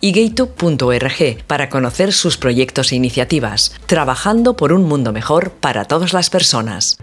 y gaytube.org para conocer sus proyectos e iniciativas, trabajando por un mundo mejor para todas las personas.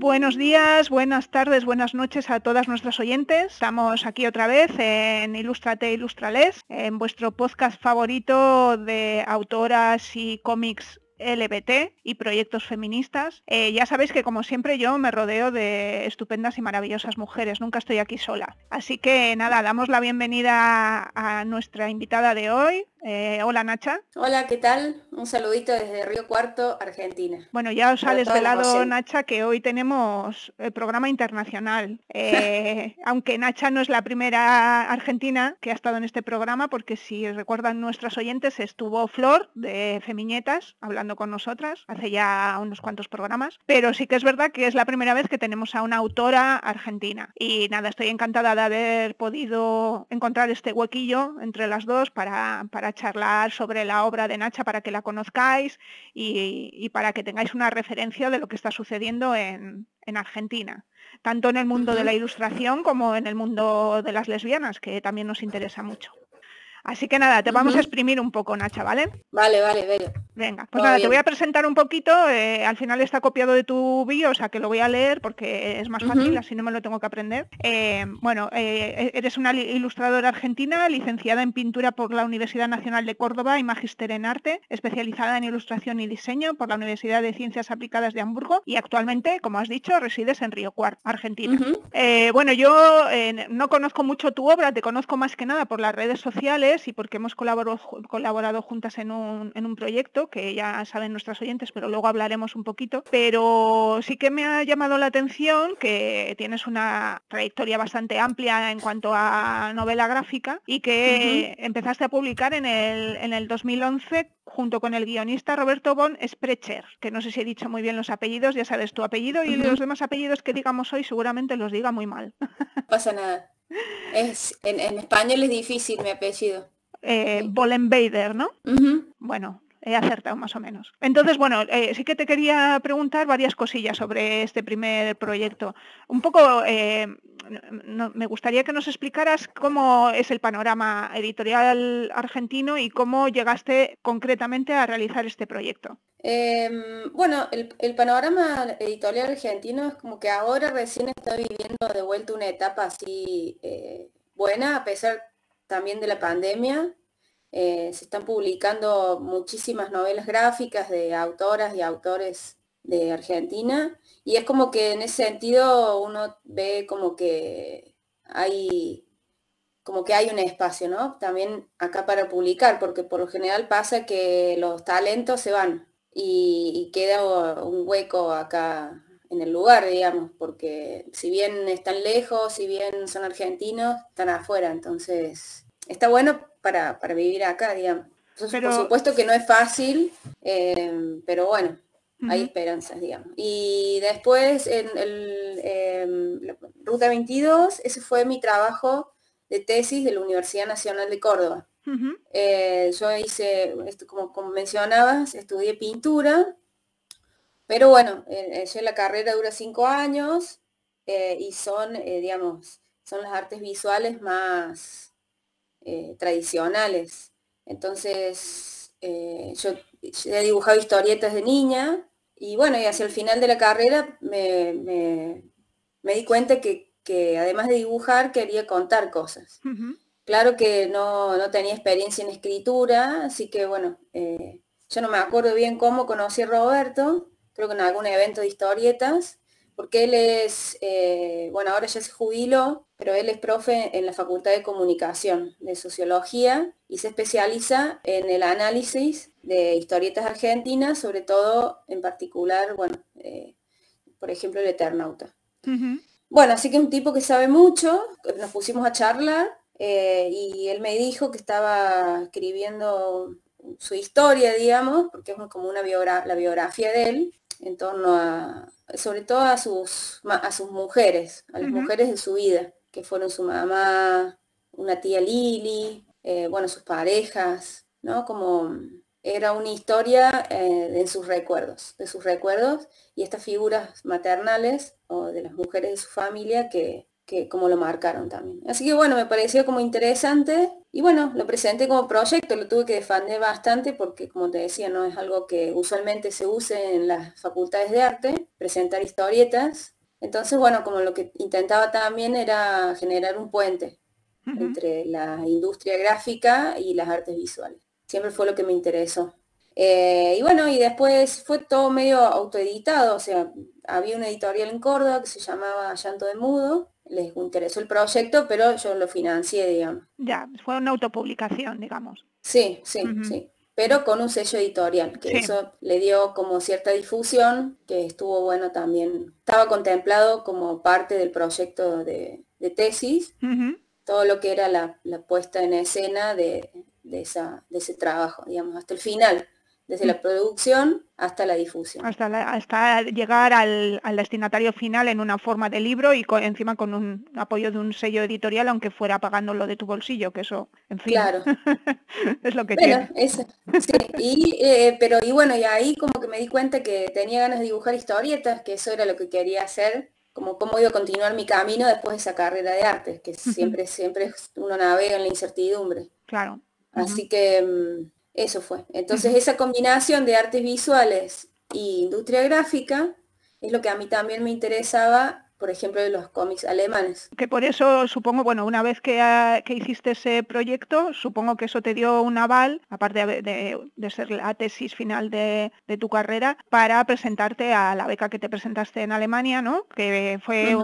Buenos días, buenas tardes, buenas noches a todas nuestras oyentes. Estamos aquí otra vez en Ilustrate Ilustrales, en vuestro podcast favorito de autoras y cómics LBT y proyectos feministas. Eh, ya sabéis que como siempre yo me rodeo de estupendas y maravillosas mujeres, nunca estoy aquí sola. Así que nada, damos la bienvenida a nuestra invitada de hoy, eh, hola Nacha. Hola, ¿qué tal? Un saludito desde Río Cuarto, Argentina. Bueno, ya os ha desvelado Nacha que hoy tenemos el programa internacional. Eh, aunque Nacha no es la primera argentina que ha estado en este programa, porque si recuerdan nuestras oyentes, estuvo Flor de Femiñetas hablando con nosotras hace ya unos cuantos programas. Pero sí que es verdad que es la primera vez que tenemos a una autora argentina. Y nada, estoy encantada de haber podido encontrar este huequillo entre las dos para, para charlar sobre la obra de Nacha para que la conozcáis y, para que tengáis una referencia de lo que está sucediendo en, Argentina, tanto en el mundo de la ilustración como en el mundo de las lesbianas, que también nos interesa mucho. Así que nada, te vamos a exprimir un poco, Nacha, ¿vale? Vale, vale, vale. Venga, pues nada, te voy a presentar un poquito. Eh, al final está copiado de tu bio, o sea que lo voy a leer porque es más fácil, así no me lo tengo que aprender. Eh, bueno, eh, eres una ilustradora argentina, licenciada en pintura por la Universidad Nacional de Córdoba y magíster en arte, especializada en ilustración y diseño por la Universidad de Ciencias Aplicadas de Hamburgo y actualmente, como has dicho, resides en Río Cuarto, Argentina. bueno, yo no conozco mucho tu obra, te conozco más que nada por las redes sociales y porque hemos colaborado, juntas en un, proyecto que ya saben nuestras oyentes, pero luego hablaremos un poquito. Pero sí que me ha llamado la atención que tienes una trayectoria bastante amplia en cuanto a novela gráfica y que empezaste a publicar en el, en el 2011 junto con el guionista Roberto Bon Sprecher, que no sé si he dicho muy bien los apellidos, ya sabes tu apellido y los demás apellidos que digamos hoy seguramente los diga muy mal. No pasa nada. Es, en, español es difícil mi apellido. Eh, ¿no? Bueno, he acertado más o menos. Entonces, bueno, eh, sí que te quería preguntar varias cosillas sobre este primer proyecto. Un poco, eh, me gustaría que nos explicaras cómo es el panorama editorial argentino y cómo llegaste concretamente a realizar este proyecto. Em, bueno, el, panorama editorial argentino es como que ahora recién está viviendo de vuelta una etapa así eh, buena, a pesar también de la pandemia. Eh, se están publicando muchísimas novelas gráficas de autoras y autores de Argentina y es como que en ese sentido uno ve como que hay como que hay un espacio, ¿no? También acá para publicar, porque por lo general pasa que los talentos se van y, queda un hueco acá en el lugar, digamos, porque si bien están lejos, si bien son argentinos, están afuera, entonces está bueno para, vivir acá, digamos. Por supuesto que no es fácil, eh, pero bueno, hay esperanzas, digamos. Y después en el em, Ruta 22, ese fue mi trabajo de tesis de la Universidad Nacional de Córdoba. Eh, yo hice, como, como, mencionabas, estudié pintura, pero bueno, eh, la carrera dura cinco años y son, digamos, son las artes visuales más tradicionales. Entonces, yo he dibujado historietas de niña y bueno, y hacia el final de la carrera me, di cuenta que, además de dibujar quería contar cosas. Claro que no, tenía experiencia en escritura, así que bueno, eh, yo no me acuerdo bien cómo conocí a Roberto, creo que en algún evento de historietas, porque él es, eh, bueno, ahora ya se jubiló, pero él es profe en la Facultad de Comunicación, de Sociología, y se especializa en el análisis de historietas argentinas, sobre todo en particular, bueno, eh, por ejemplo, el Eternauta. Bueno, así que un tipo que sabe mucho, nos pusimos a charlar eh, y él me dijo que estaba escribiendo su historia, digamos, porque es como una la biografía de él, en torno a, sobre todo a sus, a sus mujeres, a las mujeres de su vida, que fueron su mamá, una tía Lili, eh, bueno, sus parejas, ¿no? Como era una historia eh, de sus recuerdos, de sus recuerdos y estas figuras maternales o de las mujeres de su familia que, que como lo marcaron también. Así que bueno, me pareció como interesante y bueno, lo presenté como proyecto, lo tuve que defender bastante porque como te decía, no es algo que usualmente se use en las facultades de arte, presentar historietas. Entonces, bueno, como lo que intentaba también era generar un puente entre la industria gráfica y las artes visuales. Siempre fue lo que me interesó. Eh, y bueno, y después fue todo medio autoeditado, o sea, había una editorial en Córdoba que se llamaba Llanto de Mudo, les interesó el proyecto, pero yo lo financié, digamos. Ya, fue una autopublicación, digamos. Sí, sí, sí. Pero con un sello editorial, que eso le dio como cierta difusión, que estuvo bueno también. Estaba contemplado como parte del proyecto de, tesis, todo lo que era la, puesta en escena de, esa, de ese trabajo, digamos, hasta el final desde la producción hasta la difusión. Hasta, hasta llegar al, destinatario final en una forma de libro y encima con un apoyo de un sello editorial, aunque fuera pagándolo de tu bolsillo, que eso, en fin, claro. es lo que tiene. sí, y, eh, pero y bueno, y ahí como que me di cuenta que tenía ganas de dibujar historietas, que eso era lo que quería hacer, como cómo iba a continuar mi camino después de esa carrera de arte, que siempre, siempre uno navega en la incertidumbre. Claro. Así que mm, eso fue. Entonces esa combinación de artes visuales y industria gráfica es lo que a mí también me interesaba por ejemplo, de los cómics alemanes. Que por eso supongo, bueno, una vez que, que hiciste ese proyecto, supongo que eso te dio un aval, aparte de, ser la tesis final de, tu carrera, para presentarte a la beca que te presentaste en Alemania, ¿no? Que fue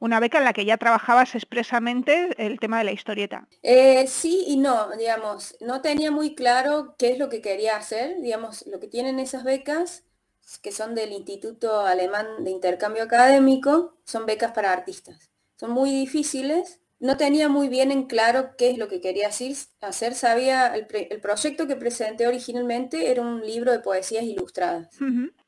una beca en la que ya trabajabas expresamente el tema de la historieta. Eh, sí y no, digamos, no tenía muy claro qué es lo que quería hacer, digamos, lo que tienen esas becas que son del Instituto Alemán de Intercambio Académico, son becas para artistas. Son muy difíciles. No tenía muy bien en claro qué es lo que quería hacer. Sabía, el, proyecto que presenté originalmente era un libro de poesías ilustradas.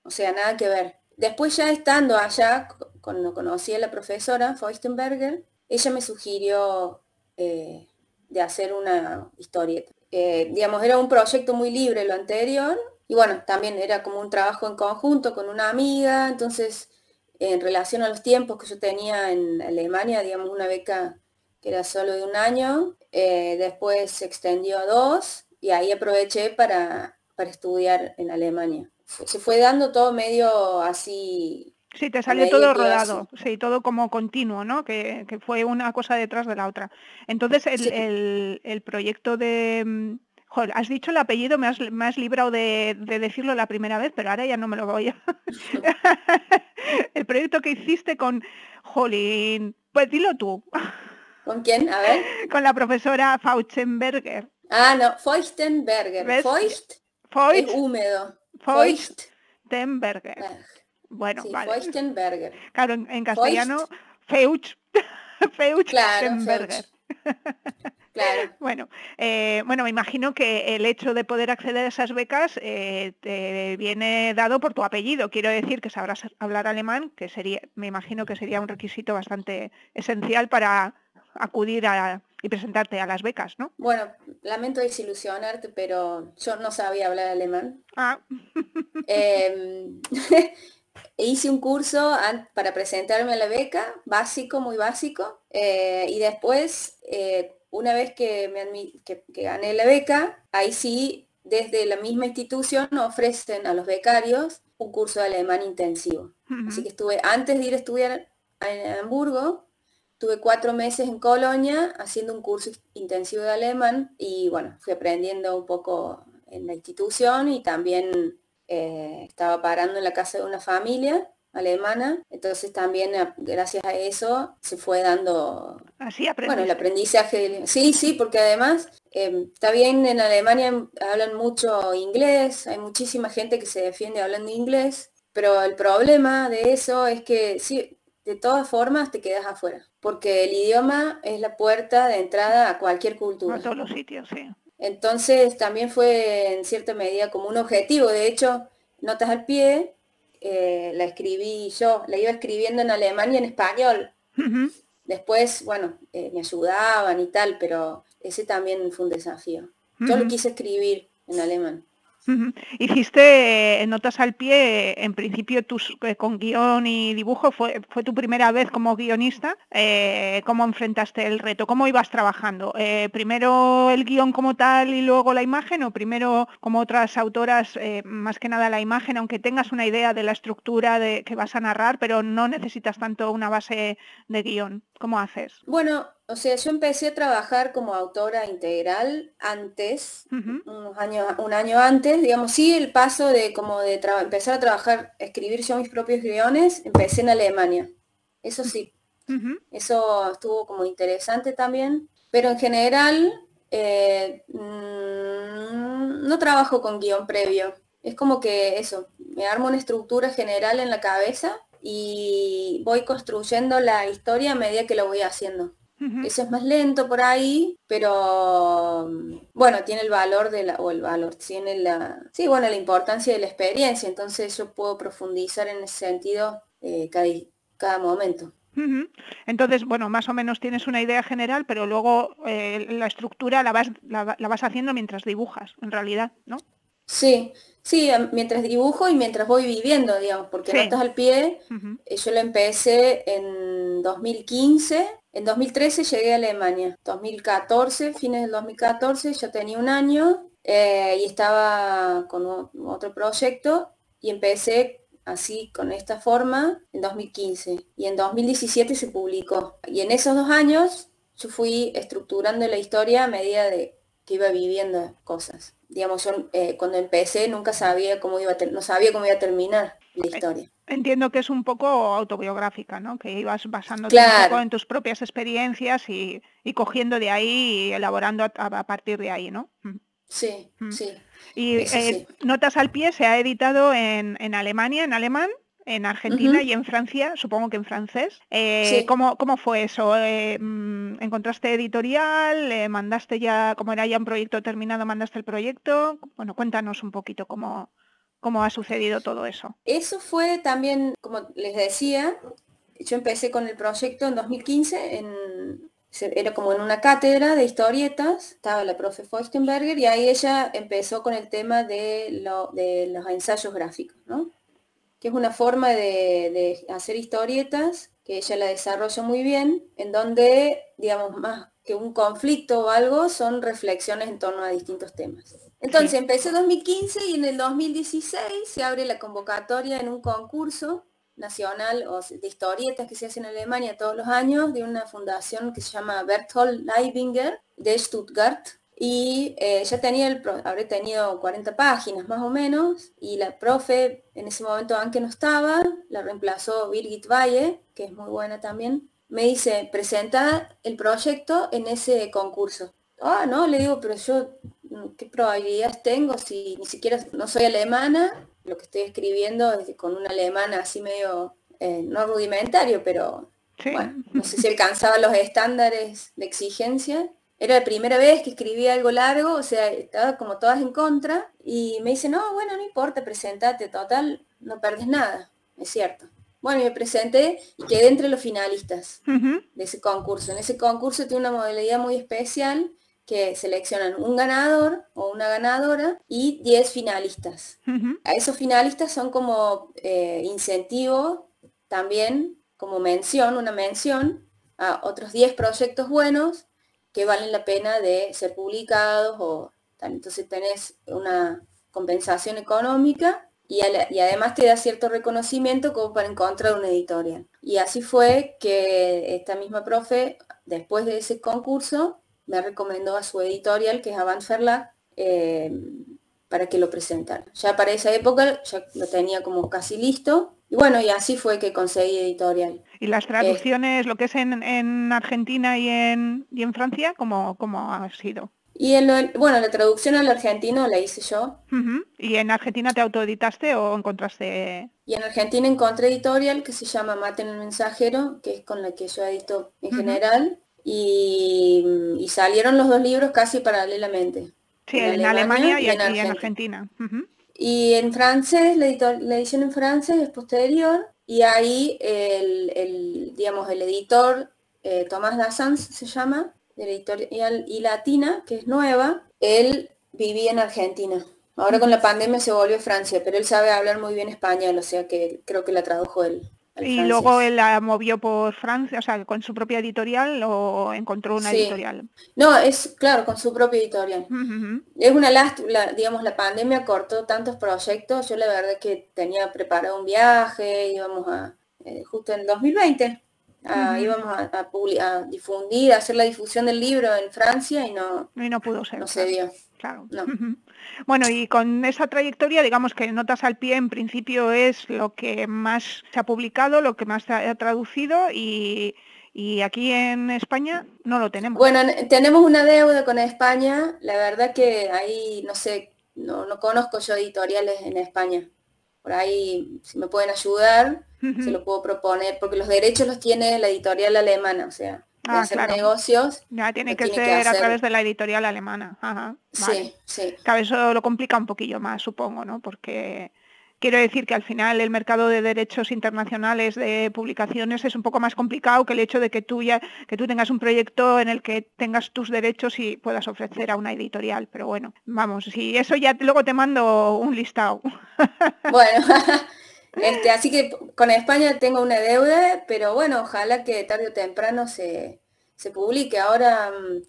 O sea, nada que ver. Después ya estando allá, cuando conocí a la profesora Feuchtenberger, ella me sugirió eh, de hacer una historieta. Eh, digamos, era un proyecto muy libre lo anterior, y bueno, también era como un trabajo en conjunto con una amiga, entonces en relación a los tiempos que yo tenía en Alemania, digamos una beca que era solo de un año, eh, después se extendió a dos y ahí aproveché para, para estudiar en Alemania. Se fue dando todo medio así Sí, te salió todo rodado, sí, todo como continuo, ¿no? Que, fue una cosa detrás de la otra. Entonces, el, el proyecto de, has dicho el apellido, me has, librado de, decirlo la primera vez, pero ahora ya no me lo voy a... el proyecto que hiciste con Jolín, pues dilo tú. ¿Con quién? A ver. Con la profesora Fauchtenberger. Ah, no, Feuchtenberger. Feucht, Feucht, es húmedo. Feuchtenberger. Bueno, vale. Feuchtenberger. Claro, en, castellano, Feucht. Feuchtenberger. Bueno, eh, bueno, me imagino que el hecho de poder acceder a esas becas eh, te viene dado por tu apellido. Quiero decir que sabrás hablar alemán, que sería, me imagino que sería un requisito bastante esencial para acudir a, y presentarte a las becas, ¿no? Bueno, lamento desilusionarte, pero yo no sabía hablar alemán. Ah. Em, hice un curso para presentarme a la beca, básico, muy básico, eh, y después una vez que, me que, gané la beca, ahí sí, desde la misma institución ofrecen a los becarios un curso de alemán intensivo. Así que estuve, antes de ir a estudiar en Hamburgo, tuve cuatro meses en Colonia haciendo un curso intensivo de alemán y bueno, fui aprendiendo un poco en la institución y también eh, estaba parando en la casa de una familia alemana, entonces también gracias a eso se fue dando Así bueno, el aprendizaje. Sí, sí, porque además em, está bien, en Alemania hablan mucho inglés, hay muchísima gente que se defiende hablando inglés, pero el problema de eso es que sí, de todas formas te quedas afuera, porque el idioma es la puerta de entrada a cualquier cultura. A todos los sitios, sí. Entonces también fue en cierta medida como un objetivo. De hecho, Notas al pie, eh, la escribí yo, la iba escribiendo en alemán y en español. Después, bueno, eh, me ayudaban y tal, pero ese también fue un desafío. Yo lo quise escribir en alemán. Hiciste eh, notas al pie, en principio tus, eh, con guion y dibujo, fue, fue tu primera vez como guionista. Eh, ¿Cómo enfrentaste el reto? ¿Cómo ibas trabajando? ¿Primero el guion como tal y luego la imagen o primero como otras autoras, más que nada la imagen, aunque tengas una idea de la estructura de, que vas a narrar, pero no necesitas tanto una base de guion? ¿Cómo haces? Bueno, o sea, yo empecé a trabajar como autora integral antes, unos años, un año antes, digamos, sí, el paso de como de empezar a trabajar, escribir yo mis propios guiones, empecé en Alemania. Eso sí, eso estuvo como interesante también, pero en general eh, mm, no trabajo con guion previo. Es como que eso, me armo una estructura general en la cabeza y voy construyendo la historia a medida que lo voy haciendo. Eso es más lento por ahí, pero bueno, tiene el valor de la, o el valor, tiene la, sí, bueno, la importancia de la experiencia, entonces yo puedo profundizar en ese sentido eh, cada, momento. Entonces, bueno, más o menos tienes una idea general, pero luego eh, la estructura la vas, la, vas haciendo mientras dibujas, en realidad, ¿no? Sí, sí, mientras dibujo y mientras voy viviendo, digamos, porque no Notas al pie, eh, yo lo empecé en 2015, en 2013 llegué a Alemania, 2014, fines del 2014, yo tenía un año eh, y estaba con otro proyecto y empecé así, con esta forma, en 2015. Y en 2017 se publicó. Y en esos dos años yo fui estructurando la historia a medida de que iba viviendo cosas digamos, yo eh, cuando empecé nunca sabía cómo iba a no sabía cómo iba a terminar la historia. Entiendo que es un poco autobiográfica, ¿no? Que ibas basando un poco en tus propias experiencias y, cogiendo de ahí y elaborando a, partir de ahí, ¿no? Sí, sí. Y eh, Notas al pie se ha editado en, en Alemania, en alemán, en Argentina y en Francia, supongo que en francés. Eh, ¿cómo, fue eso? Eh, mm, ¿Encontraste editorial? Eh, ¿Mandaste ya, como era ya un proyecto terminado, mandaste el proyecto? Bueno, cuéntanos un poquito cómo, cómo ha sucedido todo eso. Eso fue también, como les decía, yo empecé con el proyecto en 2015 en, era como en una cátedra de historietas, estaba la profe Feuchtenberger y ahí ella empezó con el tema de, de los ensayos gráficos, ¿no? Que es una forma de, hacer historietas que ella la desarrolla muy bien, en donde, digamos, más que un conflicto o algo, son reflexiones en torno a distintos temas. Entonces, empecé en 2015 y en el 2016 se abre la convocatoria en un concurso nacional de historietas que se hace en Alemania todos los años de una fundación que se llama Berthold Leibinger de Stuttgart, y eh, ya tenía el, habré tenido 40 páginas más o menos, y la profe en ese momento, aunque no estaba, la reemplazó Birgit Valle, que es muy buena también, me dice, presenta el proyecto en ese concurso. Ah, no, le digo, pero yo, mm, ¿qué probabilidades tengo si ni siquiera no soy alemana? Lo que estoy escribiendo es con una alemana así medio, eh, no rudimentario, pero bueno, no sé si alcanzaba los estándares de exigencia. Era la primera vez que escribía algo largo, o sea, estaba como todas en contra, y me dice, no, bueno, no importa, presentate, total, no perdes nada, es cierto. Bueno, y me presenté y quedé entre los finalistas de ese concurso. En ese concurso tiene una modalidad muy especial que seleccionan un ganador o una ganadora y 10 finalistas. A esos finalistas son como eh, incentivo también, como mención, una mención a otros 10 proyectos buenos que valen la pena de ser publicados o tal. Entonces tenés una compensación económica y, además te da cierto reconocimiento como para encontrar una editorial. Y así fue que esta misma profe, después de ese concurso, me recomendó a su editorial, que es Avant Verlag, eh, para que lo presentara. Ya para esa época ya lo tenía como casi listo y bueno, y así fue que conseguí editorial. ¿Y las traducciones, lo que es en, Argentina y en, y en Francia, cómo, cómo ha sido? Y en bueno, la traducción al argentino la hice yo. ¿Y en Argentina te autoeditaste o encontraste...? Y en Argentina encontré editorial que se llama Maten el Mensajero, que es con la que yo edito en general. Y, salieron los dos libros casi paralelamente. Sí, en, Alemania, y, aquí en Argentina. Y en francés, la, edición en francés es posterior. Y ahí el, digamos, el editor, eh, Tomás Dassans se llama, editorial y Latina, que es nueva, él vivía en Argentina. Ahora con la pandemia se volvió a Francia, pero él sabe hablar muy bien español, o sea que creo que la tradujo él. Y luego él la movió por Francia, o sea, con su propia editorial o encontró una editorial. No, es claro, con su propia editorial. Es una lástima, digamos, la pandemia cortó tantos proyectos. Yo la verdad que tenía preparado un viaje, íbamos a, eh, justo en 2020, íbamos a, difundir, a hacer la difusión del libro en Francia y no, y no pudo ser. No se dio. Claro. Bueno, y con esa trayectoria, digamos que Notas al Pie en principio es lo que más se ha publicado, lo que más se ha traducido y, aquí en España no lo tenemos. Bueno, tenemos una deuda con España, la verdad que ahí, no sé, no, no conozco yo editoriales en España. Por ahí, si me pueden ayudar, se lo puedo proponer, porque los derechos los tiene la editorial alemana, o sea, ah, hacer negocios. Ya tiene que ser a través de la editorial alemana. Ajá, Sí, sí. Claro, eso lo complica un poquillo más, supongo, ¿no? Porque quiero decir que al final el mercado de derechos internacionales de publicaciones es un poco más complicado que el hecho de que tú ya que tú tengas un proyecto en el que tengas tus derechos y puedas ofrecer a una editorial. Pero bueno, vamos, si eso ya luego te mando un listado. Bueno. Este, así que con España tengo una deuda, pero bueno, ojalá que tarde o temprano se, publique. Ahora mm,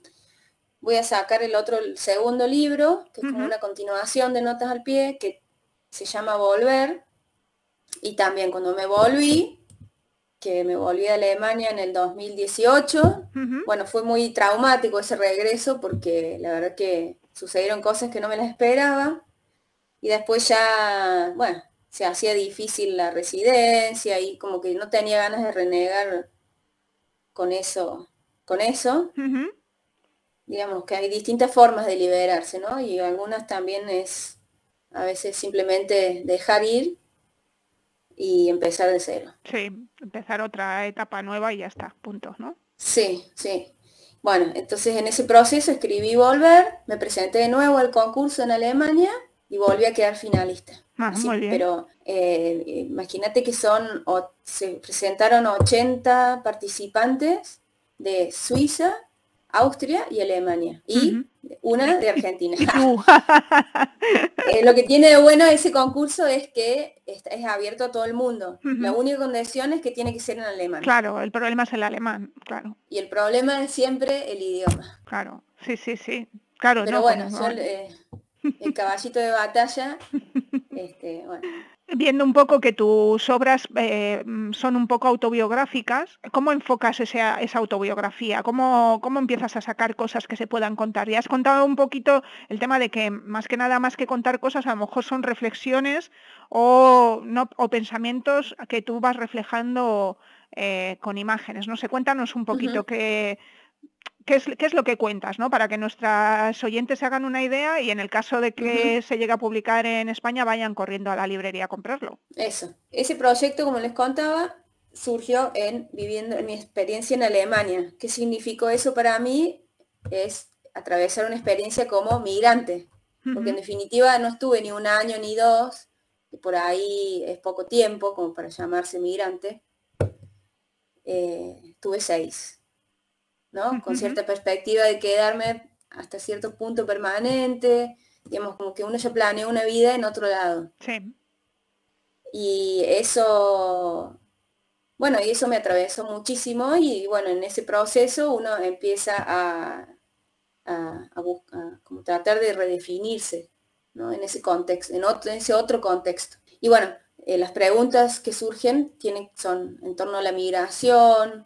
voy a sacar el otro, el segundo libro, que es como una continuación de Notas al Pie, que se llama Volver. Y también cuando me volví, que me volví a Alemania en el 2018, bueno, fue muy traumático ese regreso porque la verdad que sucedieron cosas que no me las esperaba. Y después ya, bueno, se hacía difícil la residencia y como que no tenía ganas de renegar con eso, con eso. Digamos que hay distintas formas de liberarse, ¿no? Y algunas también es a veces simplemente dejar ir y empezar de cero. Sí, empezar otra etapa nueva y ya está, punto, ¿no? Sí, sí. Bueno, entonces en ese proceso escribí Volver, me presenté de nuevo al concurso en Alemania y volví a quedar finalista. Ah, pero eh, imagínate que son, o, se presentaron 80 participantes de Suiza, Austria y Alemania. Y una de Argentina. Eh, lo que tiene de bueno ese concurso es que es, abierto a todo el mundo. La única condición es que tiene que ser en alemán. Claro, el problema es el alemán, claro. Y el problema es siempre el idioma. Claro, sí, sí, sí. Claro, Pero bueno, el caballito de batalla. Este, Viendo un poco que tus obras eh, son un poco autobiográficas, ¿cómo enfocas esa, esa autobiografía? ¿Cómo, ¿Cómo, empiezas a sacar cosas que se puedan contar? Ya has contado un poquito el tema de que más que nada, más que contar cosas, a lo mejor son reflexiones o, no, o pensamientos que tú vas reflejando eh, con imágenes. No sé, cuéntanos un poquito qué, ¿Qué es, lo que cuentas, ¿no? Para que nuestras oyentes se hagan una idea y en el caso de que se llegue a publicar en España vayan corriendo a la librería a comprarlo. Eso. Ese proyecto, como les contaba, surgió en viviendo en mi experiencia en Alemania. ¿Qué significó eso para mí? Es atravesar una experiencia como migrante. Porque en definitiva no estuve ni un año ni dos, y por ahí es poco tiempo como para llamarse migrante. Eh, tuve seis con cierta perspectiva de quedarme hasta cierto punto permanente, digamos, como que uno ya planea una vida en otro lado. Sí. Y eso, bueno, y eso me atravesó muchísimo y bueno, en ese proceso uno empieza a, a, buscar, como tratar de redefinirse, ¿no? En ese contexto, en, otro, ese otro contexto. Y bueno, eh, las preguntas que surgen tienen, son en torno a la migración,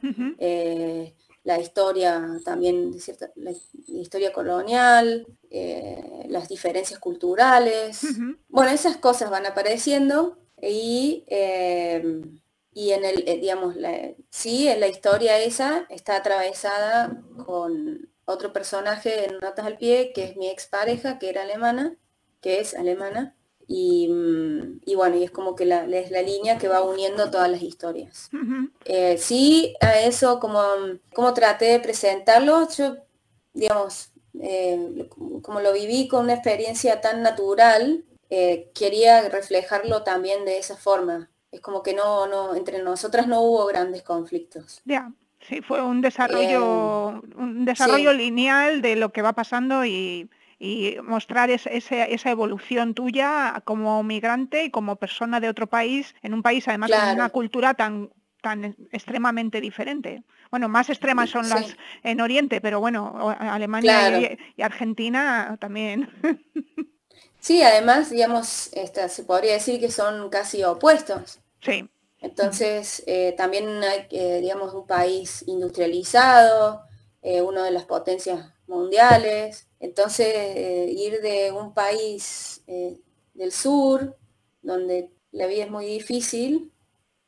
la historia también, cierta, la, historia colonial, eh, las diferencias culturales. Bueno, esas cosas van apareciendo y, eh, y en el, eh, digamos, sí, en la historia esa está atravesada con otro personaje en Notas al Pie, que es mi expareja, que era alemana, que es alemana, y, mm, bueno, y es como que la, es la línea que va uniendo todas las historias. Eh, sí, a eso, como, como traté de presentarlo, yo, digamos, eh, como lo viví con una experiencia tan natural, eh, quería reflejarlo también de esa forma. Es como que no, no, entre nosotras no hubo grandes conflictos. Ya, sí, fue un desarrollo, eh, un desarrollo lineal de lo que va pasando y, mostrar esa evolución tuya como migrante y como persona de otro país, en un país además con una cultura tan tan extremadamente diferente. Bueno, más extremas son las en Oriente, pero bueno, Alemania y, Argentina también. Sí, además, digamos, esta, se podría decir que son casi opuestos. Sí. Entonces, eh, también hay, eh, digamos, un país industrializado, eh, una de las potencias mundiales. Entonces, ir de un país del sur, donde la vida es muy difícil,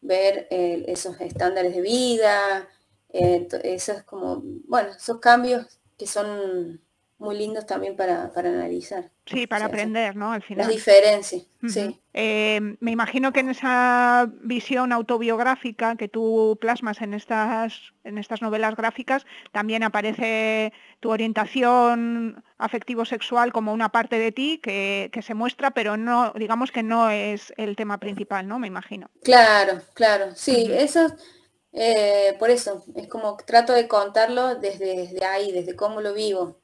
ver esos estándares de vida, esos como, bueno, esos cambios que son muy lindos también para, analizar. Sí, para aprender, ¿no? Al final. La diferencia, sí. Eh, me imagino que en esa visión autobiográfica que tú plasmas en estas, en estas novelas gráficas, también aparece tu orientación afectivo-sexual como una parte de ti que, se muestra, pero no, digamos que no es el tema principal, ¿no? Me imagino. Claro, claro. Sí, eso eh, por eso, es como trato de contarlo desde, ahí, desde cómo lo vivo.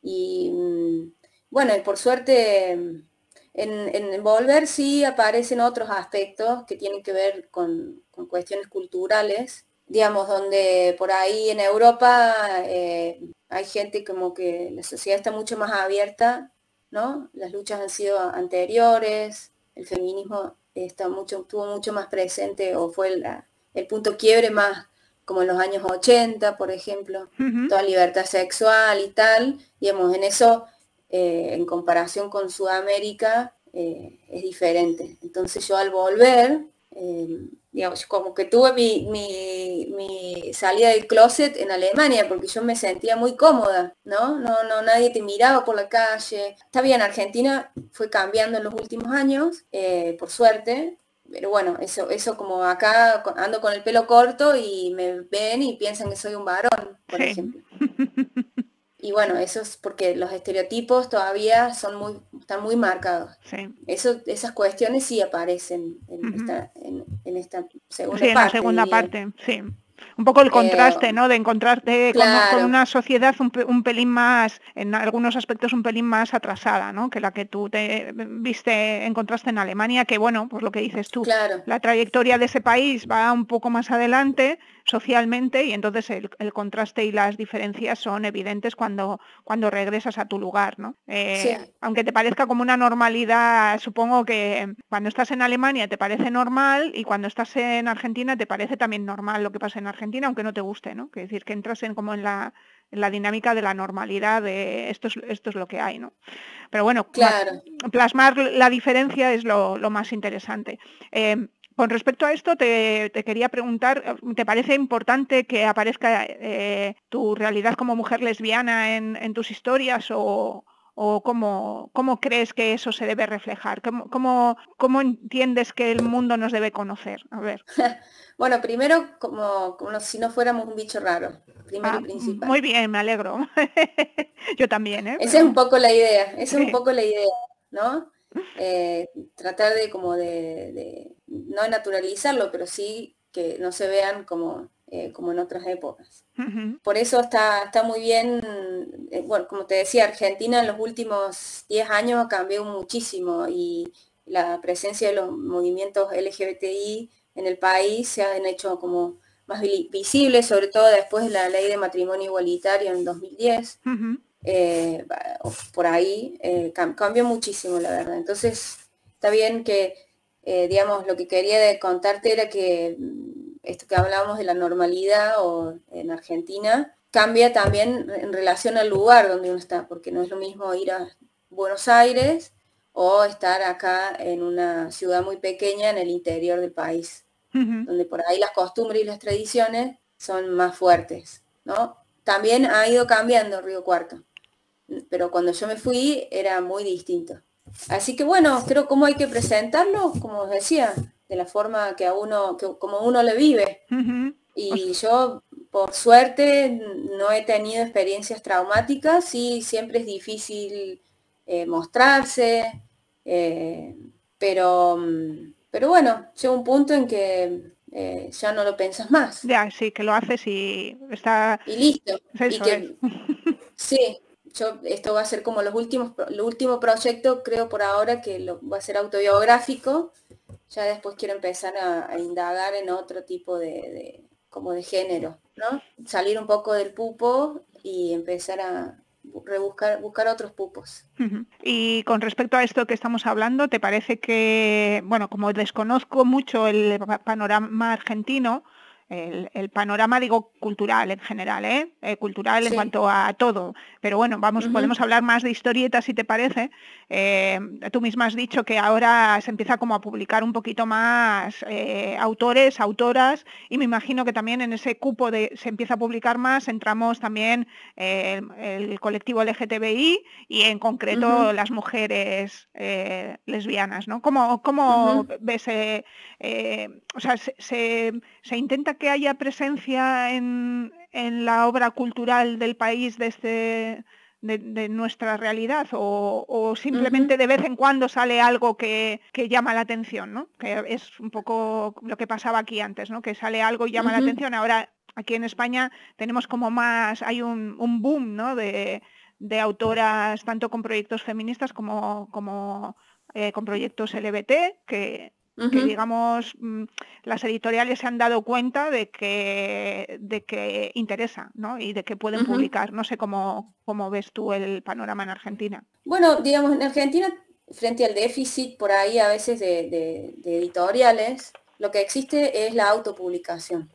Y mm, bueno, y por suerte en, en, Volver sí aparecen otros aspectos que tienen que ver con, cuestiones culturales, digamos, donde por ahí en Europa eh, hay gente como que la sociedad está mucho más abierta, ¿no? Las luchas han sido anteriores, el feminismo está mucho, estuvo mucho más presente o fue la, el punto quiebre más como en los años 80, por ejemplo, toda libertad sexual y tal, digamos, en eso, eh, en comparación con Sudamérica, eh, es diferente. Entonces yo al volver, eh, digamos, como que tuve mi, mi, salida del closet en Alemania, porque yo me sentía muy cómoda, ¿no? No, no, nadie te miraba por la calle. Está bien, Argentina fue cambiando en los últimos años, por suerte, pero bueno, eso, eso como acá ando con el pelo corto y me ven y piensan que soy un varón, por ejemplo. Y bueno, eso es porque los estereotipos todavía son muy, están muy marcados. Eso, esas cuestiones sí aparecen en, esta, en, esta segunda parte. En la segunda parte, sí un poco el contraste, ¿no? De encontrarte con, una sociedad un, pelín más, en algunos aspectos un pelín más atrasada, ¿no? Que la que tú te viste, encontraste en Alemania, que bueno, pues lo que dices tú, la trayectoria de ese país va un poco más adelante, socialmente y entonces el, contraste y las diferencias son evidentes cuando, cuando regresas a tu lugar. ¿no? Eh, aunque te parezca como una normalidad, supongo que cuando estás en Alemania te parece normal y cuando estás en Argentina te parece también normal lo que pasa en Argentina, aunque no te guste, ¿no? Que decir que entras en como en la, la dinámica de la normalidad de esto es, esto es lo que hay, ¿no? Pero bueno, plasmar la diferencia es lo, más interesante. Eh, con respecto a esto, te, quería preguntar, ¿te parece importante que aparezca eh, tu realidad como mujer lesbiana en, tus historias o, cómo, crees que eso se debe reflejar? ¿Cómo, cómo, entiendes que el mundo nos debe conocer? A ver. Bueno, primero, como, si no fuéramos un bicho raro, primero y ah, principal. Muy bien, me alegro. Yo también, ¿eh? Esa es un poco la idea, esa es un poco la idea, ¿no? Eh, tratar de como de, no naturalizarlo, pero sí que no se vean como, eh, como en otras épocas. Por eso está, está muy bien, eh, bueno, como te decía, Argentina en los últimos 10 años cambió muchísimo y la presencia de los movimientos LGBTI en el país se han hecho como más visibles, sobre todo después de la ley de matrimonio igualitario en 2010. Eh, por ahí, eh, cambió muchísimo, la verdad. Entonces, está bien que, eh, digamos, lo que quería contarte era que mm, esto que hablábamos de la normalidad o en Argentina, cambia también en relación al lugar donde uno está, porque no es lo mismo ir a Buenos Aires o estar acá en una ciudad muy pequeña en el interior del país, donde por ahí las costumbres y las tradiciones son más fuertes, ¿no? también ha ido cambiando Río Cuarto. Pero cuando yo me fui era muy distinto. Así que bueno, creo cómo hay que presentarlo, como os decía, de la forma que a uno, que como uno le vive. Y yo, por suerte, no he tenido experiencias traumáticas y siempre es difícil eh, mostrarse, eh, pero, pero bueno, llega un punto en que eh, ya no lo pensas más. Ya, sí, que lo haces y está... Y listo. sí, yo, esto va a ser como los últimos, el último proyecto, creo por ahora que lo, va a ser autobiográfico. Ya después quiero empezar a, indagar en otro tipo de, como de género, ¿no? Salir un poco del pupo y empezar a rebuscar, buscar otros pupos. Y con respecto a esto que estamos hablando, ¿te parece que, bueno, como desconozco mucho el panorama argentino, el, panorama, digo, cultural en general, ¿eh? eh cultural en cuanto a todo. Pero bueno, vamos, podemos hablar más de historietas si te parece. Eh, tú misma has dicho que ahora se empieza como a publicar un poquito más eh, autores, autoras, y me imagino que también en ese cupo de se empieza a publicar más, entramos también el colectivo LGTBI y en concreto las mujeres lesbianas, ¿no? ¿Cómo, cómo ves, o sea, se, se intenta que haya presencia en, la obra cultural del país de, este, de, nuestra realidad o, simplemente de vez en cuando sale algo que, llama la atención, ¿no? que es un poco lo que pasaba aquí antes, ¿no? que sale algo y llama la atención. Ahora aquí en España tenemos como más, hay un, boom ¿no? de, autoras tanto con proyectos feministas como, como eh, con proyectos LBT que que digamos mm, las editoriales se han dado cuenta de que, de que interesa ¿no? y de que pueden publicar. No sé cómo, cómo ves tú el panorama en Argentina. Bueno, digamos, en Argentina, frente al déficit por ahí a veces de, editoriales, lo que existe es la autopublicación.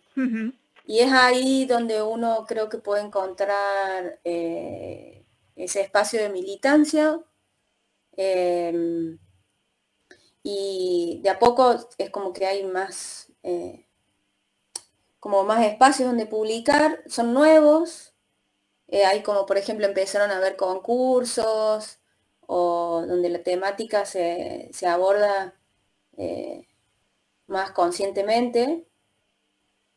Y es ahí donde uno creo que puede encontrar eh, ese espacio de militancia. Em, y de a poco es como que hay más, eh, como más espacios donde publicar, son nuevos, eh, hay como por ejemplo empezaron a haber concursos o donde la temática se, aborda eh, más conscientemente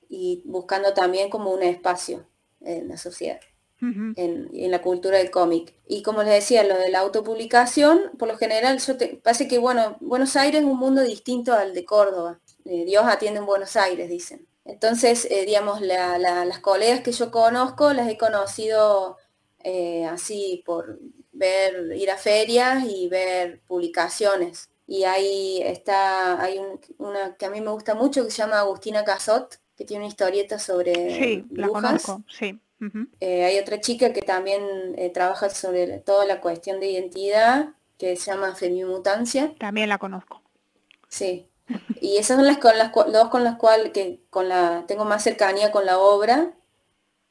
y buscando también como un espacio en la sociedad en, la cultura del cómic. Y como les decía, lo de la autopublicación, por lo general, yo te, parece que, bueno, Buenos Aires es un mundo distinto al de Córdoba. Eh, Dios atiende en Buenos Aires, dicen. Entonces, eh, digamos, las colegas que yo conozco, las he conocido eh, así por ver, ir a ferias y ver publicaciones. Y ahí está, hay una que a mí me gusta mucho que se llama Agustina Casot, que tiene una historieta sobre sí, la conozco, sí. Eh, hay otra chica que también eh, trabaja sobre toda la cuestión de identidad, que se llama Femimutancia. También la conozco. Sí. Y esas son las, con las dos con las cuales que con la tengo más cercanía con la obra.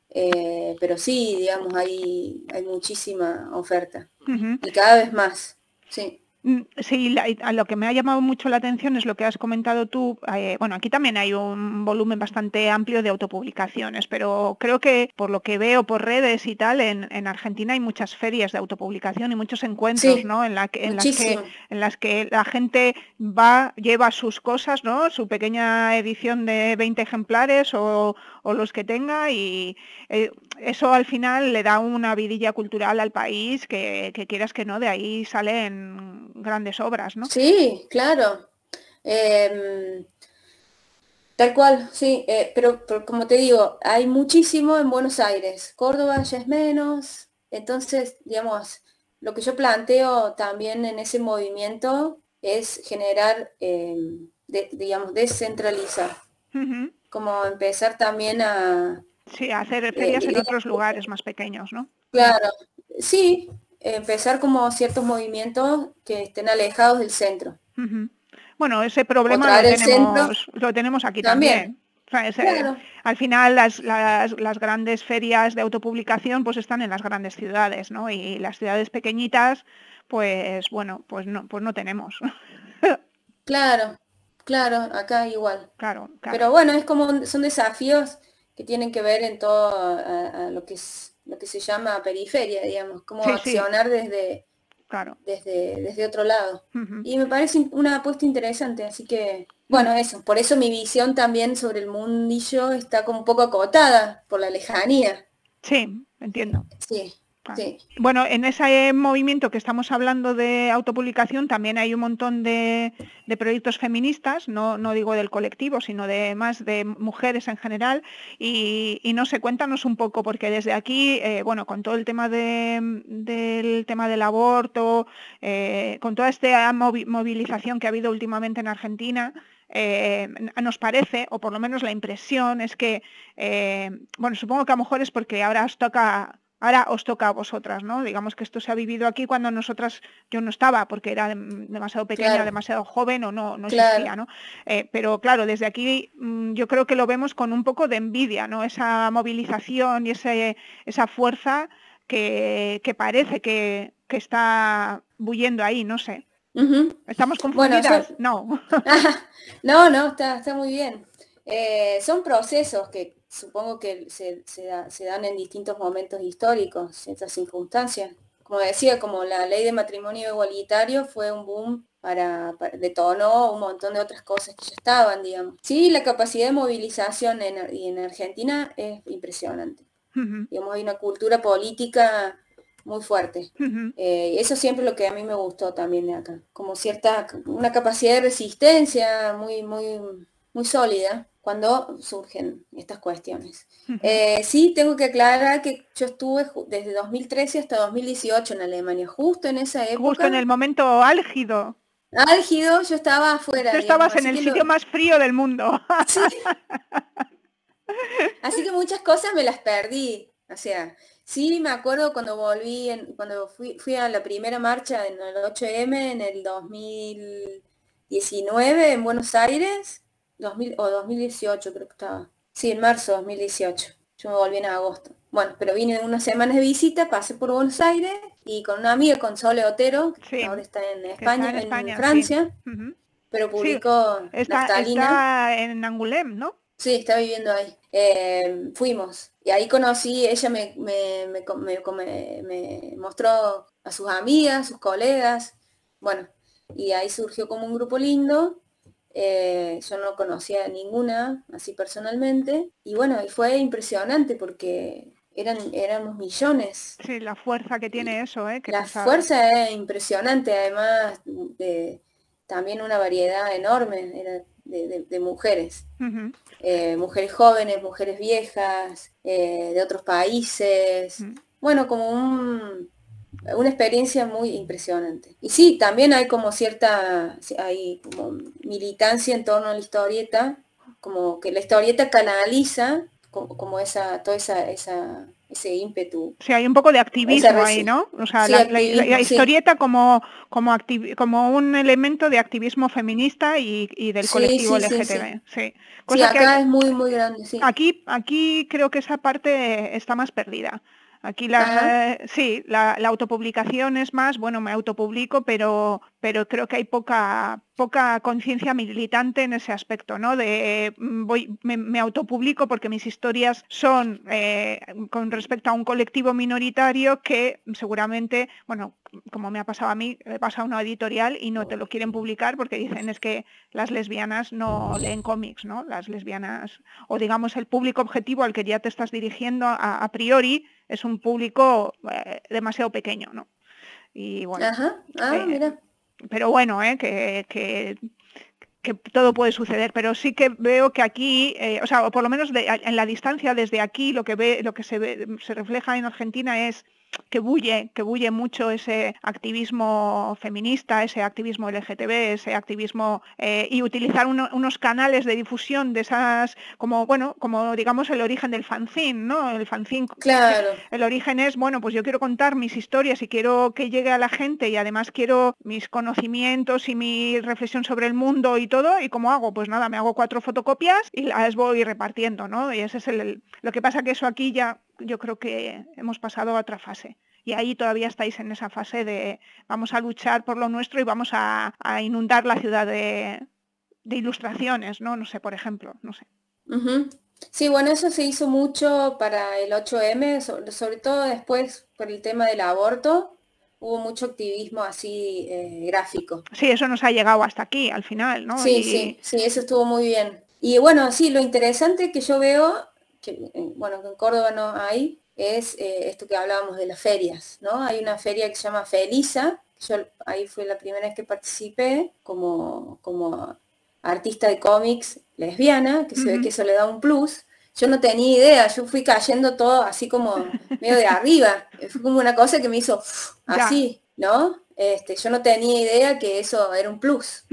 Eh, pero sí, digamos, hay, hay muchísima oferta. Y cada vez más. Sí. Mm, sí, a lo que me ha llamado mucho la atención es lo que has comentado tú. Eh, bueno, aquí también hay un volumen bastante amplio de autopublicaciones, pero creo que por lo que veo por redes y tal, en, Argentina hay muchas ferias de autopublicación y muchos encuentros, ¿no? En, la que, en, las que, en las que la gente va, lleva sus cosas, ¿no? Su pequeña edición de 20 ejemplares o, los que tenga y eh, eso al final le da una vidilla cultural al país que, que quieras que no, de ahí salen grandes obras, ¿no? Sí, claro. Em, tal cual, sí, eh, pero, como te digo, hay muchísimo en Buenos Aires. Córdoba ya es menos. Entonces, digamos, lo que yo planteo también en ese movimiento es generar, em, digamos, descentralizar. Como empezar también a... Sí, hacer ferias en otros lugares más pequeños, ¿no? Claro, sí, empezar como ciertos movimientos que estén alejados del centro. Bueno, ese problema lo tenemos, aquí también. Al final las, las, grandes ferias de autopublicación pues están en las grandes ciudades, ¿no? Y las ciudades pequeñitas, pues bueno, pues no, pues no tenemos. claro, claro, acá igual. Claro, Pero bueno, es como son desafíos que tienen que ver en todo lo que es lo que se llama periferia, digamos, cómo accionar desde claro. desde, desde otro lado. Y me parece una apuesta interesante, así que, bueno, eso, por eso mi visión también sobre el mundillo está como un poco acotada por la lejanía. Sí, entiendo. Sí. Bueno, en ese movimiento que estamos hablando de autopublicación también hay un montón de, proyectos feministas, no, no, digo del colectivo, sino de más de mujeres en general. Y, no sé, cuéntanos un poco, porque desde aquí, eh, bueno, con todo el tema del tema del aborto, eh, con toda esta movilización que ha habido últimamente en Argentina, eh, nos parece, o por lo menos la impresión es que, bueno, supongo que a lo mejor es porque ahora os toca Ahora os toca a vosotras, ¿no? Digamos que esto se ha vivido aquí cuando nosotras, yo no estaba porque era demasiado pequeña, demasiado joven o no, no existía, ¿no? Eh, pero claro, desde aquí mm, yo creo que lo vemos con un poco de envidia, ¿no? Esa movilización y ese, esa fuerza que, parece que, está bullendo ahí, no sé. ¿Estamos confundidas? no. no, no, está, está muy bien. Eh, son procesos que supongo que se, dan en distintos momentos históricos, estas circunstancias. Como decía, como la ley de matrimonio igualitario fue un boom para, detonó un montón de otras cosas que ya estaban, digamos. Sí, la capacidad de movilización en, en Argentina es impresionante. Digamos, hay una cultura política muy fuerte. Eh, eso siempre lo que a mí me gustó también de acá. Como cierta, una capacidad de resistencia muy, muy, muy sólida cuando surgen estas cuestiones. Eh, sí, tengo que aclarar que yo estuve desde 2013 hasta 2018 en Alemania, justo en esa época. Justo en el momento álgido. Álgido, yo estaba afuera. Tú estabas en el sitio más frío del mundo. Así que muchas cosas me las perdí. O sea, sí me acuerdo cuando volví, en, cuando fui, fui a la primera marcha en el 8M en el 2019 en Buenos Aires 2000, o 2018 creo que estaba. Sí, en marzo de 2018. Yo me volví en agosto. Bueno, pero vine unas semanas de visita, pasé por Buenos Aires y con una amiga, con Sole Otero, que ahora está en España, en, Francia, pero publicó está, está, en Angoulême, ¿no? Sí, está viviendo ahí. Eh, fuimos y ahí conocí, ella me, me, me, me, mostró a sus amigas, sus colegas, bueno, y ahí surgió como un grupo lindo eh, yo no conocía ninguna así personalmente. Y bueno, y fue impresionante porque eran, éramos millones. Sí, la fuerza que tiene eso, ¿eh? la fuerza es impresionante, además de también una variedad enorme de, mujeres. Eh, mujeres jóvenes, mujeres viejas, eh, de otros países. Bueno, como un, una experiencia muy impresionante. Y sí, también hay como cierta, hay como militancia en torno a la historieta, como que la historieta canaliza como, esa, toda esa, esa, ese ímpetu. Sí, hay un poco de activismo ahí, ¿no? O sea, la, historieta como, como, como un elemento de activismo feminista y, del colectivo LGTB. Sí, acá es muy, muy grande. Aquí, aquí creo que esa parte está más perdida. Aquí la, sí, la, autopublicación es más, bueno, me autopublico, pero, pero creo que hay poca, poca conciencia militante en ese aspecto, ¿no? De mm, voy, me, autopublico porque mis historias son eh, con respecto a un colectivo minoritario que seguramente, bueno, como me ha pasado a mí, le pasa a una editorial y no te lo quieren publicar porque dicen es que las lesbianas no leen cómics, ¿no? Las lesbianas, o digamos el público objetivo al que ya te estás dirigiendo a, priori es un público eh, demasiado pequeño, ¿no? Y bueno. Ah, eh, pero bueno, eh, que, que, todo puede suceder, pero sí que veo que aquí, eh, o sea, o por lo menos en la distancia desde aquí, lo que ve, lo que se ve, se refleja en Argentina es que bulle, que bulle mucho ese activismo feminista, ese activismo LGTB, ese activismo eh, y utilizar unos canales de difusión de esas, como bueno, como digamos el origen del fanzine, ¿no? El fanzine, claro. el origen es, bueno, pues yo quiero contar mis historias y quiero que llegue a la gente y además quiero mis conocimientos y mi reflexión sobre el mundo y todo, y cómo hago, pues nada, me hago cuatro fotocopias y las voy repartiendo, ¿no? Y ese es el, lo que pasa que eso aquí ya yo creo que hemos pasado a otra fase. Y ahí todavía estáis en esa fase de vamos a luchar por lo nuestro y vamos a, inundar la ciudad de, ilustraciones, ¿no? No sé, por ejemplo, no sé. Sí, bueno, eso se hizo mucho para el 8M, sobre, todo después por el tema del aborto, hubo mucho activismo así eh, gráfico. Sí, eso nos ha llegado hasta aquí al final, ¿no? Sí, sí, sí, eso estuvo muy bien. Y bueno, sí, lo interesante que yo veo, que eh, bueno, que en Córdoba no hay, es eh, esto que hablábamos de las ferias, ¿no? Hay una feria que se llama Felisa, yo ahí fue la primera vez que participé como, como artista de cómics lesbiana, que se ve que eso le da un plus. Yo no tenía idea, yo fui cayendo todo así como medio de arriba. Fue como una cosa que me hizo así, ¿no? Este, yo no tenía idea que eso era un plus.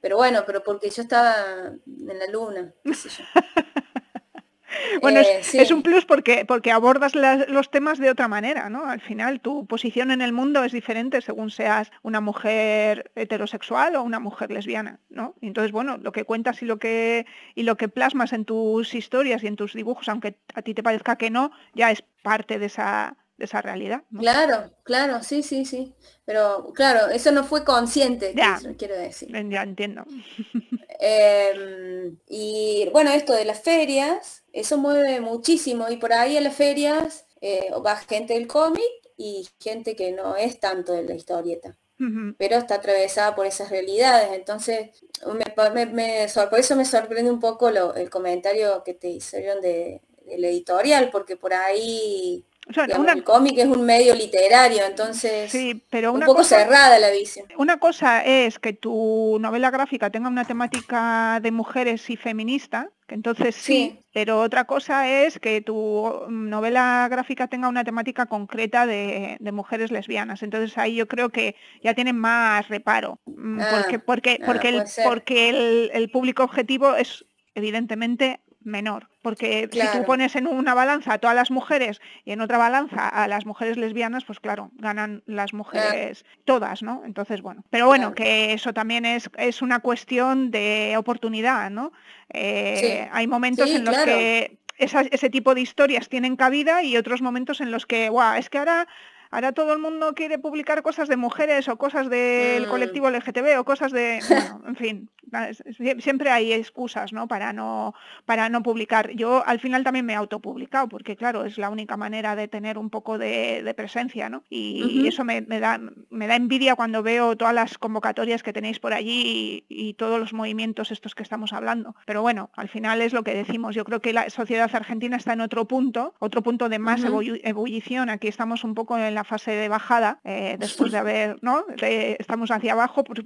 Pero bueno, pero porque yo estaba en la luna. Bueno, es, eh, un plus porque, porque abordas los temas de otra manera, ¿no? Al final tu posición en el mundo es diferente según seas una mujer heterosexual o una mujer lesbiana, ¿no? entonces, bueno, lo que cuentas y lo que, y lo que plasmas en tus historias y en tus dibujos, aunque a ti te parezca que no, ya es parte de esa, de esa realidad. Claro, claro, sí, sí, sí. Pero claro, eso no fue consciente, ya, quiero decir. Ya entiendo. Em, y bueno, esto de las ferias, eso mueve muchísimo y por ahí en las ferias eh, va gente del cómic y gente que no es tanto de la historieta. pero está atravesada por esas realidades. Entonces, me, me, por eso me sorprende un poco el comentario que te hicieron de, del editorial, porque por ahí el cómic es un medio literario, entonces sí, pero un poco cerrada la visión. Una cosa es que tu novela gráfica tenga una temática de mujeres y feminista, entonces sí, pero otra cosa es que tu novela gráfica tenga una temática concreta de, mujeres lesbianas. Entonces ahí yo creo que ya tienen más reparo, mm, ah, porque, porque, ah, porque, el, porque el público objetivo es evidentemente menor, porque si tú pones en una balanza a todas las mujeres y en otra balanza a las mujeres lesbianas, pues claro, ganan las mujeres todas, ¿no? Entonces, bueno, pero bueno, que eso también es, es una cuestión de oportunidad, ¿no? Eh, hay momentos en los que ese tipo de historias tienen cabida y otros momentos en los que, guau, es que ahora ahora todo el mundo quiere publicar cosas de mujeres o cosas del mm. colectivo LGTB o cosas de, bueno, en fin, siempre hay excusas, ¿no? Para no para no publicar. Yo al final también me he autopublicado porque claro, es la única manera de tener un poco de, presencia, ¿no? Y, eso me, da me da envidia cuando veo todas las convocatorias que tenéis por allí y, todos los movimientos estos que estamos hablando. Pero bueno, al final es lo que decimos. Yo creo que la sociedad argentina está en otro punto, otro punto de más ebullición. Aquí estamos un poco en la fase de bajada, eh, después de haber, ¿no? estamos hacia abajo porque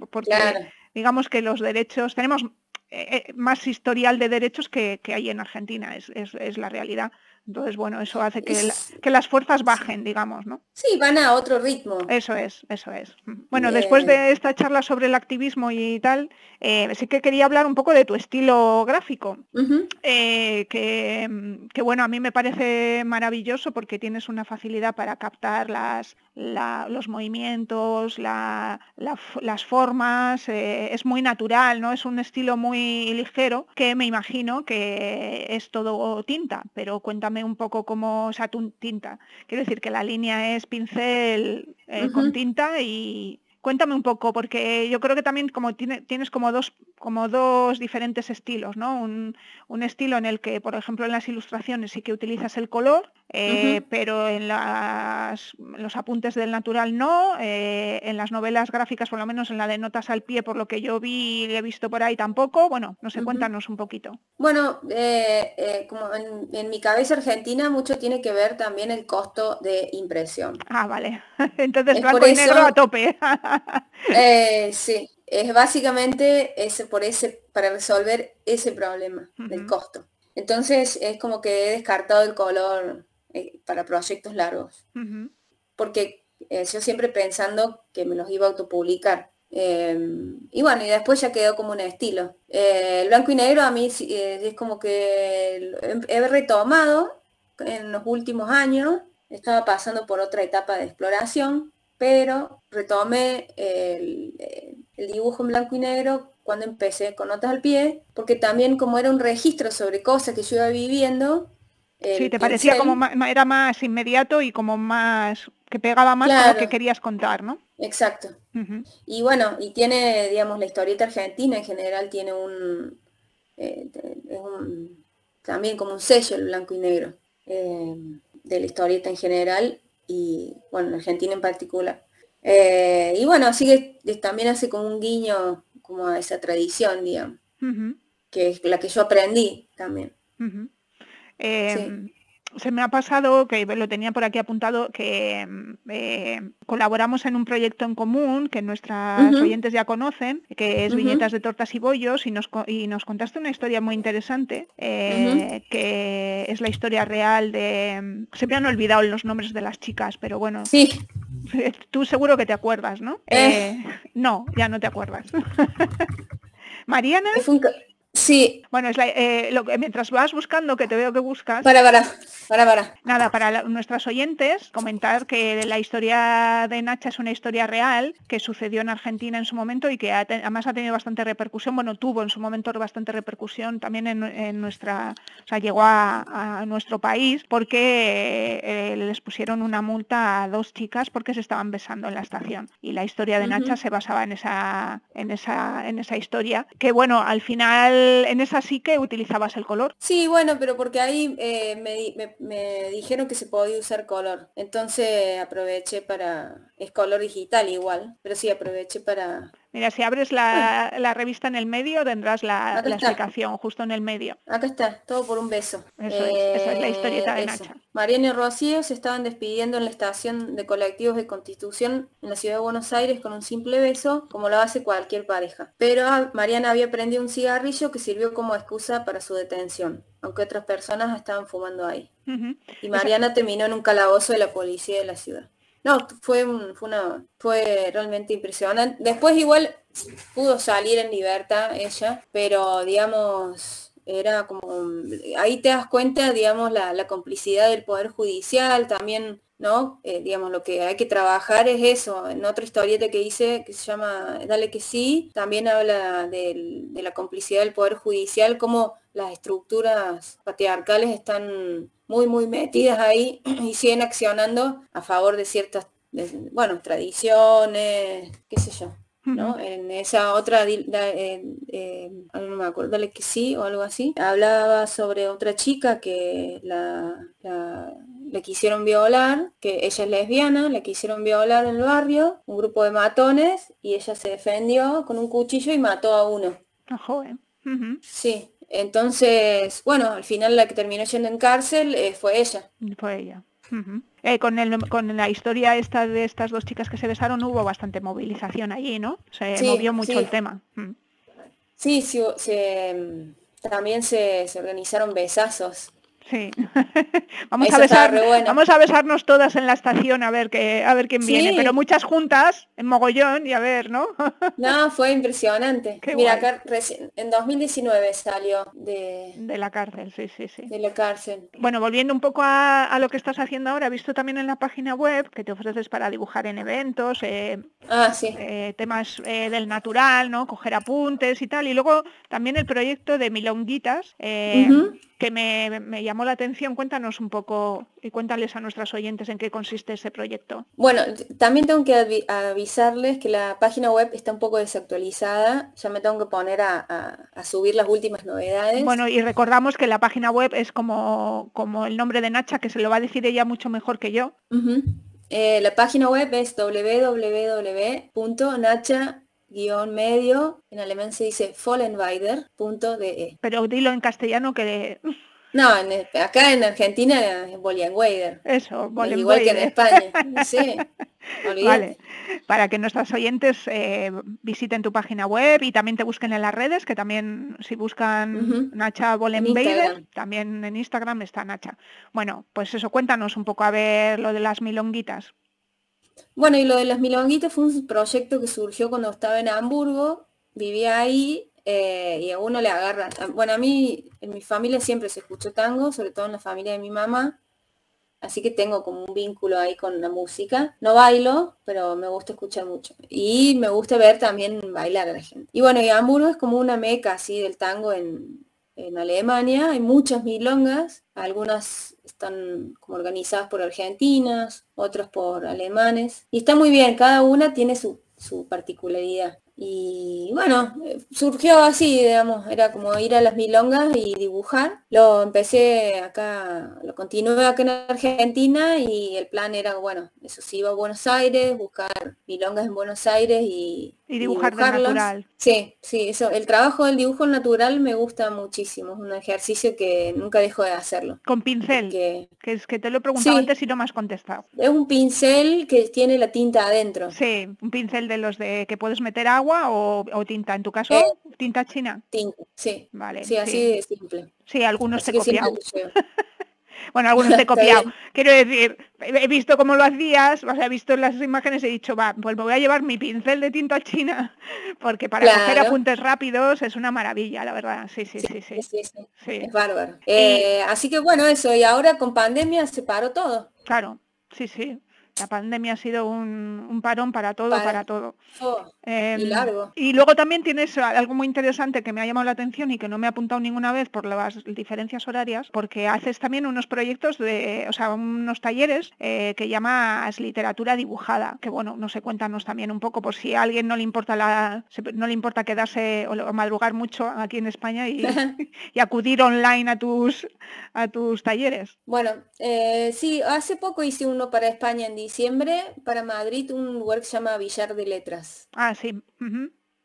digamos que los derechos, tenemos eh, eh, más historial de derechos que, hay en Argentina, es, es, la realidad. Entonces, bueno, eso hace que, que, las fuerzas bajen, digamos, ¿no? Sí, van a otro ritmo. Eso es, eso es. Bueno, después de esta charla sobre el activismo y tal, sí que quería hablar un poco de tu estilo gráfico, que, que, bueno, a mí me parece maravilloso porque tienes una facilidad para captar las, los movimientos, las formas, eh, es muy natural, ¿no? Es un estilo muy ligero que me imagino que es todo tinta, pero cuéntame un poco es tu tinta. Quiero decir que la línea es pincel eh, con tinta y, Cuéntame un poco, porque yo creo que también como tienes como dos, como dos diferentes estilos, ¿no? Un, estilo en el que, por ejemplo, en las ilustraciones sí que utilizas el color, eh, pero en las, los apuntes del natural no, eh, en las novelas gráficas, por lo menos en la de notas al pie, por lo que yo vi y he visto por ahí tampoco. Bueno, no sé, cuéntanos un poquito. Bueno, eh, como en, en, mi cabeza argentina mucho tiene que ver también el costo de impresión. Ah, vale. Entonces blanco y negro a tope. Sí, es básicamente ese, por ese, para resolver ese problema del costo. Entonces es como que he descartado el color eh, para proyectos largos. Porque eh, yo siempre pensando que me los iba a autopublicar. Em, y bueno, y después ya quedó como un estilo. el blanco y negro a mí es como que he retomado en los últimos años. Estaba pasando por otra etapa de exploración pero retomé el, dibujo en blanco y negro cuando empecé con notas al pie, porque también como era un registro sobre cosas que yo iba viviendo. Sí, te parecía como era más inmediato y como más que pegaba más a lo que querías contar, ¿no? Exacto. Y bueno, y tiene, digamos, la historieta argentina en general tiene un, eh, también como un sello el blanco y negro eh, de la historieta en general y bueno, en Argentina en particular. Eh, y bueno, así que también hace como un guiño como a esa tradición, digamos, que es la que yo aprendí también se me ha pasado, que lo tenía por aquí apuntado, que mm, eh, colaboramos en un proyecto en común que nuestras oyentes ya conocen, que es Viñetas de Tortas y Bollos, y nos, y nos contaste una historia muy interesante, eh, que es la historia real de... Se me han olvidado los nombres de las chicas, pero bueno. Sí. Tú seguro que te acuerdas, ¿no? Eh. no, ya no te acuerdas. Mariana. Sí. Bueno, es eh, lo que, mientras vas buscando, que te veo que buscas. Para, para, para, para. Nada, para nuestras oyentes, comentar que la historia de Nacha es una historia real que sucedió en Argentina en su momento y que además ha tenido bastante repercusión. Bueno, tuvo en su momento bastante repercusión también en, nuestra. O sea, llegó a, nuestro país porque eh, les pusieron una multa a dos chicas porque se estaban besando en la estación. Y la historia de Nacha se basaba en esa, en esa, en esa historia. Que bueno, al final en esa sí que utilizabas el color. Sí, bueno, pero porque ahí eh, me, dijeron que se podía usar color. Entonces aproveché para... Es color digital igual, pero sí aproveché para, Mira, si abres la, revista en el medio tendrás la, explicación justo en el medio. Acá está, todo por un beso. Eso, es, es, la historieta de Nacha. Mariana y Rocío se estaban despidiendo en la estación de colectivos de Constitución en la ciudad de Buenos Aires con un simple beso, como lo hace cualquier pareja. Pero Mariana había prendido un cigarrillo que sirvió como excusa para su detención, aunque otras personas estaban fumando ahí. Y Mariana terminó en un calabozo de la policía de la ciudad. No, fue, fue, una, fue realmente impresionante. Después igual pudo salir en libertad ella, pero digamos, era como, ahí te das cuenta, digamos, la, la complicidad del Poder Judicial, también, ¿no? Eh, digamos, lo que hay que trabajar es eso. En otra historieta que hice, que se llama Dale que sí, también habla de, de la complicidad del Poder Judicial, como las estructuras patriarcales están muy, muy metidas ahí y siguen accionando a favor de ciertas, bueno, tradiciones, qué sé yo. ¿no? En esa otra, eh, eh, no me acuerdo, dale que sí o algo así, hablaba sobre otra chica que la, le quisieron violar, que ella es lesbiana, le quisieron violar en el barrio, un grupo de matones, y ella se defendió con un cuchillo y mató a uno. Ah, joven. Sí, entonces, bueno, al final la que terminó yendo en cárcel eh, fue ella. Fue ella. Eh, con, el, con la historia esta de estas dos chicas que se besaron hubo bastante movilización allí, ¿no? Se movió mucho el tema. Sí, sí, también se, se organizaron besazos Sí. vamos, a besar, vamos a besarnos todas en la estación a ver que, a ver quién viene, pero muchas juntas en mogollón y a ver, ¿no? no, fue impresionante. Mira, acá en 2019 salió de... De la cárcel, sí, sí, sí. De la cárcel. Bueno, volviendo un poco a, lo que estás haciendo ahora, he visto también en la página web que te ofreces para dibujar en eventos, eh, ah, sí. Eh, temas eh, del natural, ¿no? Coger apuntes y tal. Y luego también el proyecto de Milonguitas, que me, llamó la atención. Cuéntanos un poco y cuéntales a nuestras oyentes en qué consiste ese proyecto. Bueno, también tengo que avisarles que la página web está un poco desactualizada. Ya me tengo que poner a, subir las últimas novedades. Bueno, y recordamos que la página web es como, como el nombre de Nacha, que se lo va a decir ella mucho mejor que yo. Eh, la página web es www.nacha guion medio, en alemán se dice vollenweider.de. Pero dilo en castellano que... No, acá en Argentina es. Eso, Igual que en España. sí. Vale, para que nuestros oyentes eh, visiten tu página web y también te busquen en las redes, que también si buscan Nacha Bollenweider, también en Instagram está Nacha. Bueno, pues eso, cuéntanos un poco a ver lo de las milonguitas. Bueno, y lo de las milonguitas fue un proyecto que surgió cuando estaba en Hamburgo, vivía ahí eh, y a uno le agarra. Bueno, a mí, en mi familia siempre se escuchó tango, sobre todo en la familia de mi mamá, así que tengo como un vínculo ahí con la música. No bailo, pero me gusta escuchar mucho. Y me gusta ver también bailar a la gente. Y bueno, y Hamburgo es como una meca así del tango en, en Alemania, hay muchas milongas, algunas están como organizadas por argentinas, otras por alemanes, y está muy bien, cada una tiene su, particularidad. Y bueno, surgió así, digamos, era como ir a las milongas y dibujar. Lo empecé acá, lo continué acá en Argentina y el plan era, bueno, eso sí, iba a Buenos Aires, buscar milongas en Buenos Aires y, y dibujar natural. Sí, sí, eso. El trabajo del dibujo natural me gusta muchísimo. Es un ejercicio que nunca dejo de hacerlo. Con pincel. Que es que te lo he preguntado antes y no me has contestado. Es un pincel que tiene la tinta adentro. Sí, un pincel de los de que puedes meter agua o, tinta. En tu caso, eh, tinta china. Tinta, sí. Vale. Sí, así de simple. Sí, algunos te copian. Bueno, algunos te he copiado. Quiero decir, he visto cómo lo hacías, o sea, he visto las imágenes y he dicho, va, pues me voy a llevar mi pincel de tinta china, porque para hacer apuntes rápidos es una maravilla, la verdad. Sí, sí, sí, sí. sí, Es bárbaro. Eh, así que bueno, eso, y ahora con pandemia se paró todo. Claro, sí, sí. La pandemia ha sido un, parón para todo, para, todo. Oh, y em, largo. Y luego también tienes algo muy interesante que me ha llamado la atención y que no me ha apuntado ninguna vez por las diferencias horarias, porque haces también unos proyectos de, o sea, unos talleres eh, que llamas literatura dibujada, que bueno, no sé, cuéntanos también un poco por si a alguien no le importa la, no le importa quedarse o, madrugar mucho aquí en España y, y, acudir online a tus a tus talleres. Bueno, eh, sí, hace poco hice uno para España en diciembre, para Madrid un lugar que se llama Villar de Letras. Ah, sí.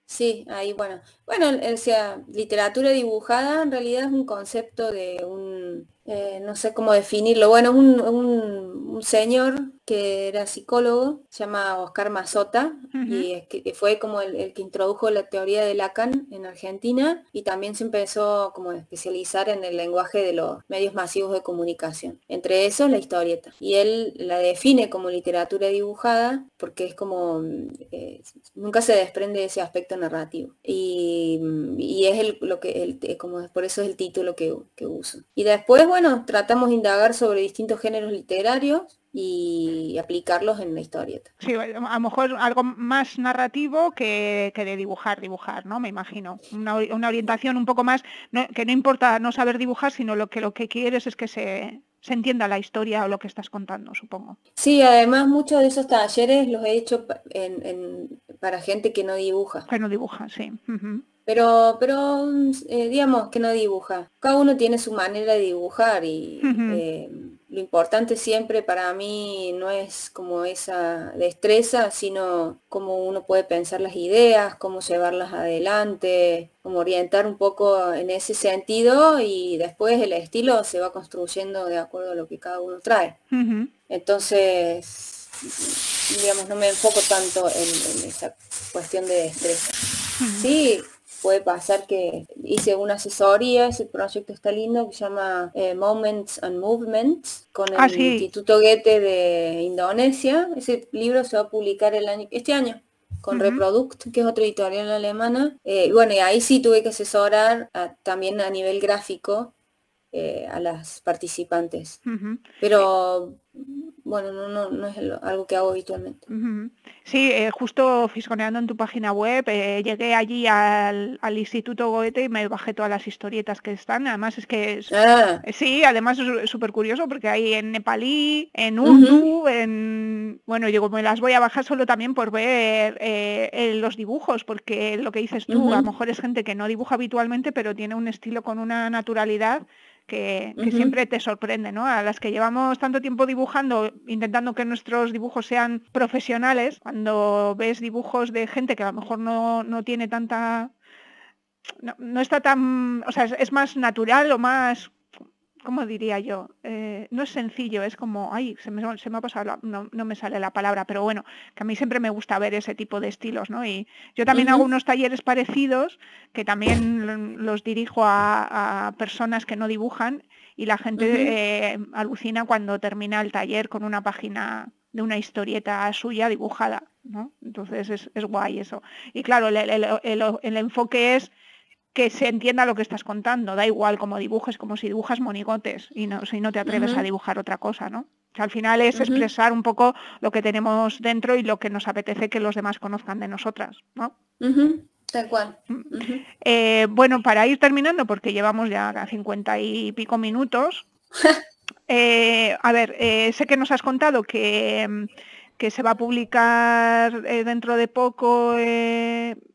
Sí, ahí bueno. Bueno, o sea, literatura dibujada en realidad es un concepto de un, eh, no sé cómo definirlo. Bueno, un, un, señor que era psicólogo, se llama Oscar Mazota, y que fue como el, que introdujo la teoría de Lacan en Argentina y también se empezó como a especializar en el lenguaje de los medios masivos de comunicación. Entre esos la historieta. Y él la define como literatura dibujada porque es como, eh, nunca se desprende de ese aspecto narrativo. Y, es el, lo que, el, como por eso es el título que, que uso. Y después, bueno, tratamos de indagar sobre distintos géneros literarios y aplicarlos en la historieta. Sí, a lo mejor algo más narrativo que, de dibujar, dibujar, ¿no? Me imagino. Una, orientación un poco más, que no importa no saber dibujar, sino lo que lo que quieres es que se, entienda la historia o lo que estás contando, supongo. Sí, además muchos de esos talleres los he hecho para gente que no dibuja. Que no dibuja, sí. Pero, pero eh, digamos que no dibuja. Cada uno tiene su manera de dibujar y eh, lo importante siempre para mí no es como esa destreza, sino cómo uno puede pensar las ideas, cómo llevarlas adelante, cómo orientar un poco en ese sentido y después el estilo se va construyendo de acuerdo a lo que cada uno trae. Entonces, digamos, no me enfoco tanto en, en esa cuestión de destreza. Sí, puede pasar que hice una asesoría, ese proyecto está lindo, que se llama eh, Moments and Movements, con el ah, Instituto Goethe de Indonesia. Ese libro se va a publicar el año, este año con Reproduct, que es otra editorial alemana. Eh, y bueno, y ahí sí tuve que asesorar también a nivel gráfico eh, a las participantes. Pero bueno, no, no, no es algo que hago habitualmente. Sí, eh, justo fisconeando en tu página web, eh, llegué allí al, Instituto Goethe y me bajé todas las historietas que están. Además es que ah. sí, además es súper curioso porque hay en nepalí, en urdu, en bueno, yo me las voy a bajar solo también por ver eh, los dibujos, porque lo que dices tú, a lo mejor es gente que no dibuja habitualmente, pero tiene un estilo con una naturalidad que, siempre te sorprende, ¿no? A las que llevamos tanto tiempo dibujando, intentando que nuestros dibujos sean profesionales, cuando ves dibujos de gente que a lo mejor no, no tiene tanta... No, no, está tan... O sea, es más natural o más ¿cómo diría yo? Eh, no es sencillo, es como, ay, se me, ha pasado, no, me sale la palabra, pero bueno, que a mí siempre me gusta ver ese tipo de estilos, ¿no? Y yo también hago unos talleres parecidos que también los dirijo a, personas que no dibujan y la gente eh, alucina cuando termina el taller con una página de una historieta suya dibujada, ¿no? Entonces es, guay eso. Y claro, el enfoque es que se entienda lo que estás contando. Da igual como dibujes, como si dibujas monigotes y no, si no te atreves a dibujar otra cosa, ¿no? al final es expresar un poco lo que tenemos dentro y lo que nos apetece que los demás conozcan de nosotras, ¿no? Tal cual. Mm. Eh, bueno, para ir terminando, porque llevamos ya 50 y pico minutos. Eh, a ver, eh, sé que nos has contado que, que se va a publicar dentro de poco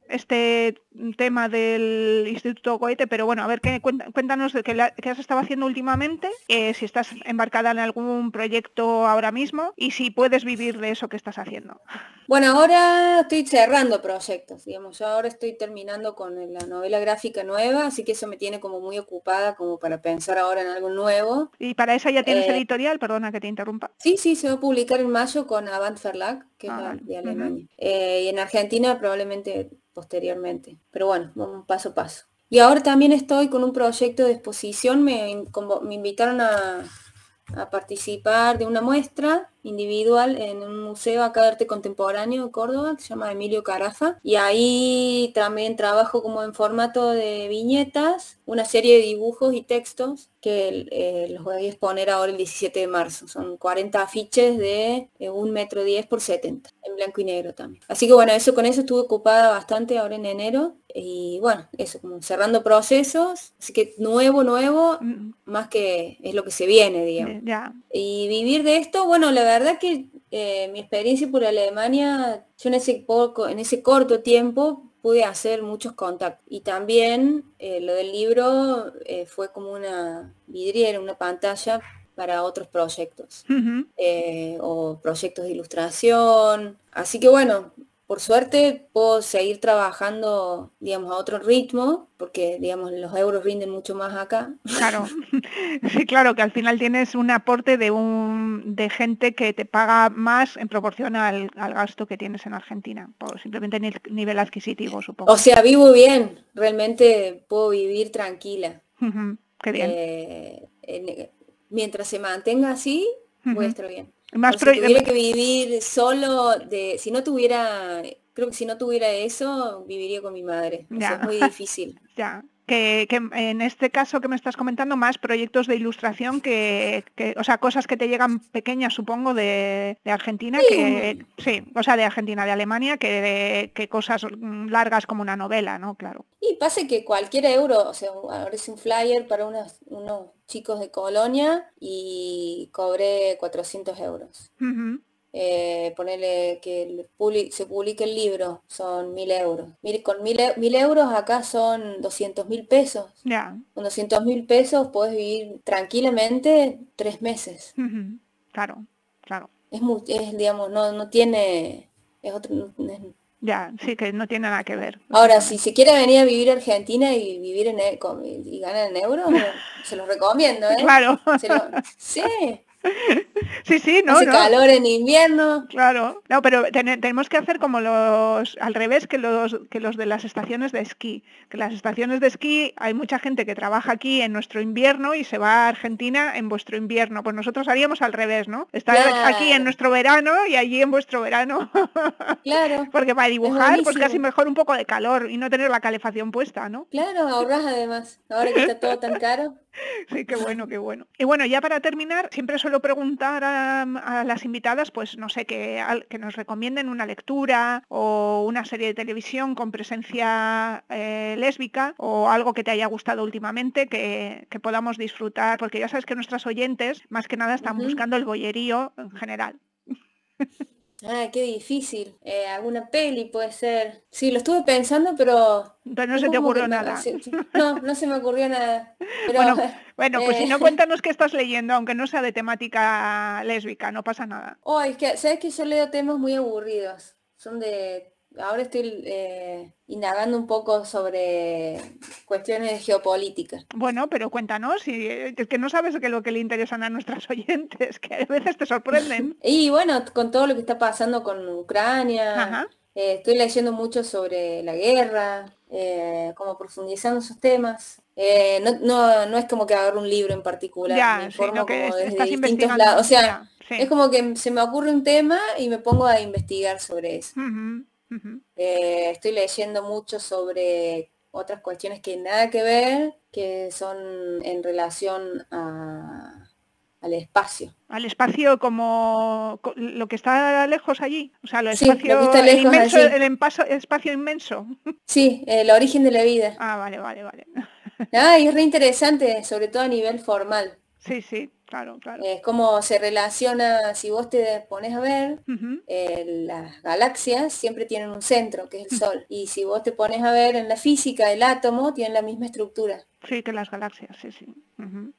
este tema del Instituto Goethe, pero bueno, a ver, ¿qué, cuéntanos de qué, has estado haciendo últimamente, eh, si estás embarcada en algún proyecto ahora mismo y si puedes vivir de eso que estás haciendo. Bueno, ahora estoy cerrando proyectos, digamos, yo ahora estoy terminando con la novela gráfica nueva, así que eso me tiene como muy ocupada como para pensar ahora en algo nuevo. ¿Y para esa ya tienes eh, editorial? Perdona que te interrumpa. Sí, sí, se va a publicar en mayo con Avant Verlag, que es ah, de Alemania. Eh, y en Argentina probablemente posteriormente. Pero bueno, paso a paso. Y ahora también estoy con un proyecto de exposición, me, me invitaron a participar de una muestra individual en un museo acá de arte contemporáneo de Córdoba que se llama Emilio Carafa y ahí también trabajo como en formato de viñetas, una serie de dibujos y textos que eh, los voy a exponer ahora el 17 de marzo. Son 40 afiches de un metro 10 por 70, en blanco y negro también. Así que bueno, eso con eso estuve ocupada bastante ahora en enero y bueno, eso, como cerrando procesos, así que nuevo, nuevo, mm. más que es lo que se viene, digamos. Y vivir de esto, bueno, la verdad que eh, mi experiencia por Alemania, yo en ese, poco, en ese corto tiempo pude hacer muchos contactos. Y también eh, lo del libro eh, fue como una vidriera, una pantalla para otros proyectos o proyectos de ilustración. Así que bueno, por suerte puedo seguir trabajando, digamos, a otro ritmo, porque, digamos, los euros rinden mucho más acá. Claro, sí, claro, que al final tienes un aporte de, un, de gente que te paga más en proporción al, gasto que tienes en Argentina, por simplemente nivel adquisitivo, supongo. O sea, vivo bien, realmente puedo vivir tranquila. qué bien. Eh, mientras se mantenga así, voy a estar bien. Más si tuviera que vivir solo, de, si no tuviera, creo que si no tuviera eso, viviría con mi madre. es muy difícil. Ya que, en este caso que me estás comentando, más proyectos de ilustración que, o sea, cosas que te llegan pequeñas, supongo, de, Argentina, que sí, o sea, de Argentina, de Alemania, que, que cosas largas como una novela, ¿no? Claro. Y pase que cualquier euro, o sea, ahora es un flyer para unos, unos chicos de Colonia y cobré 400 euros eh, ponerle que se publique el libro, son mil euros. Mire, con mil, mil euros acá son 200 mil pesos. Con 200 mil pesos puedes vivir tranquilamente tres meses. Claro, claro. Es, es digamos, no, no tiene... Es otro, ya, sí, que no tiene nada que ver. Ahora, si se quiere venir a vivir a Argentina y vivir en e, y ganar en euros, se lo recomiendo, ¿eh? Claro. sí. Sí, sí, no. Hace calor en invierno. Claro. No, pero tenemos que hacer como los al revés que los que los de las estaciones de esquí. Que las estaciones de esquí hay mucha gente que trabaja aquí en nuestro invierno y se va a Argentina en vuestro invierno. Pues nosotros haríamos al revés, ¿no? Estar aquí en nuestro verano y allí en vuestro verano. Claro. Porque para dibujar, pues casi mejor un poco de calor y no tener la calefacción puesta, ¿no? Claro, ahorras además. Ahora que está todo tan caro. Sí, qué bueno, qué bueno. Y bueno, ya para terminar, siempre suelo preguntar a, las invitadas, pues no sé, que, que, nos recomienden una lectura o una serie de televisión con presencia eh, lésbica o algo que te haya gustado últimamente que, podamos disfrutar, porque ya sabes que nuestras oyentes más que nada están buscando el bollerío en general. Ah, qué difícil. Eh, alguna peli puede ser. Sí, lo estuve pensando, pero... Pero no se te ocurrió nada. No, no se me ocurrió nada. bueno, pues si no, eh, cuéntanos qué estás leyendo, aunque no sea de temática lésbica, no pasa nada. Oh, es que, ¿sabes que yo leo temas muy aburridos? Son de ahora estoy eh, indagando un poco sobre cuestiones de geopolítica. Bueno, pero cuéntanos, y, es que no sabes que lo que le interesan a nuestras oyentes, que a veces te sorprenden. y bueno, con todo lo que está pasando con Ucrania, eh, estoy leyendo mucho sobre la guerra, eh, como profundizando esos temas. no, no, es como que agarro un libro en particular, me informo como desde distintos lados. O sea, es como que se me ocurre un tema y me pongo a investigar sobre eso. Eh, estoy leyendo mucho sobre otras cuestiones que nada que ver, que son en relación al espacio. Al espacio como lo que está lejos allí, o sea, lo espacio, el, inmenso, el espacio inmenso. Sí, el origen de la vida. Ah, vale, vale, vale. Ah, y es re interesante, sobre todo a nivel formal Sí, sí, claro, claro. Es como se relaciona, si vos te pones a ver, eh, las galaxias siempre tienen un centro, que es el Sol. Y si vos te pones a ver en la física, el átomo tiene la misma estructura. Sí, que las galaxias, sí, sí.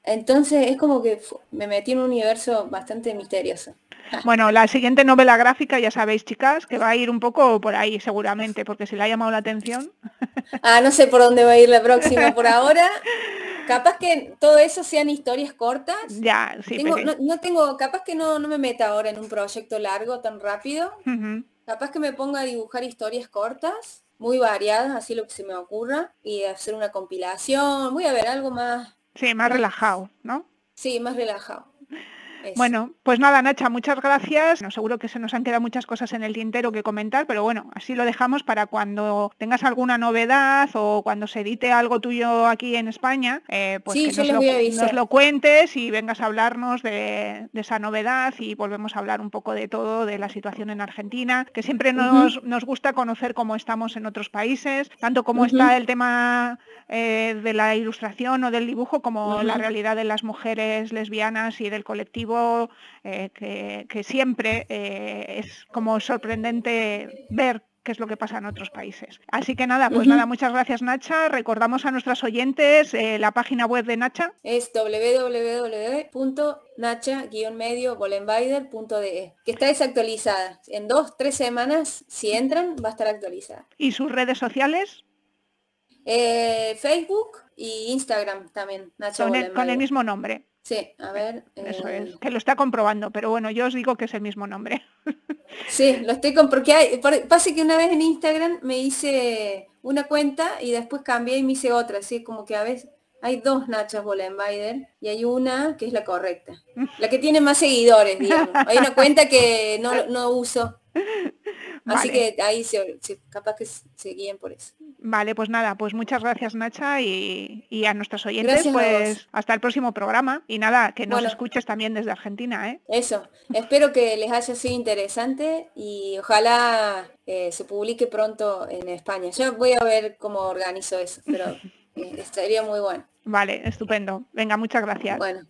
Entonces es como que me metí en un universo bastante misterioso. Bueno, la siguiente novela gráfica, ya sabéis, chicas, que va a ir un poco por ahí seguramente, porque se le ha llamado la atención. Ah, no sé por dónde va a ir la próxima por ahora. Capaz que todo eso sean historias cortas. Ya, sí. no, tengo, capaz que no, no me meta ahora en un proyecto largo tan rápido. Capaz que me ponga a dibujar historias cortas, muy variadas, así lo que se me ocurra, y hacer una compilación. Voy a ver algo más. Sí, más relajado, ¿no? Sí, más relajado. Bueno, pues nada, Nacha, muchas gracias. No, seguro que se nos han quedado muchas cosas en el tintero que comentar, pero bueno, así lo dejamos para cuando tengas alguna novedad o cuando se edite algo tuyo aquí en España, eh, pues que nos lo, cuentes y vengas a hablarnos de, esa novedad y volvemos a hablar un poco de todo, de la situación en Argentina, que siempre nos, nos gusta conocer cómo estamos en otros países, tanto cómo está el tema eh, de la ilustración o del dibujo como la realidad de las mujeres lesbianas y del colectivo, eh, que, siempre eh, es como sorprendente ver qué es lo que pasa en otros países. Así que nada, pues nada, muchas gracias Nacha. Recordamos a nuestras oyentes la página web de Nacha. Es www.nacha-medio-bolenbider.de que está desactualizada. En dos, tres semanas, si entran, va a estar actualizada. ¿Y sus redes sociales? Eh, Facebook y Instagram también, Nacho con, el, mismo nombre. Sí, a ver. Eso es, eh, que lo está comprobando, pero bueno, yo os digo que es el mismo nombre. Sí, lo estoy con porque hay, pasa que una vez en Instagram me hice una cuenta y después cambié y me hice otra, así como que a veces hay dos Nachas Bolenbider y hay una que es la correcta. La que tiene más seguidores, digamos. Hay una cuenta que no, no uso. Así que ahí se, capaz que se guíen por eso. Vale, pues nada, pues muchas gracias Nacha y, a nuestros oyentes, pues hasta el próximo programa y nada, que nos escuches también desde Argentina, ¿eh? Eso, espero que les haya sido interesante y ojalá eh, se publique pronto en España. Yo voy a ver cómo organizo eso, pero eh, estaría muy bueno. Vale, estupendo. Venga, muchas gracias. Bueno,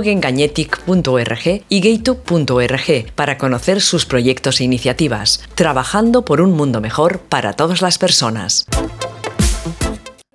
mugengañetic.org y gaytube.org para conocer sus proyectos e iniciativas, trabajando por un mundo mejor para todas las personas.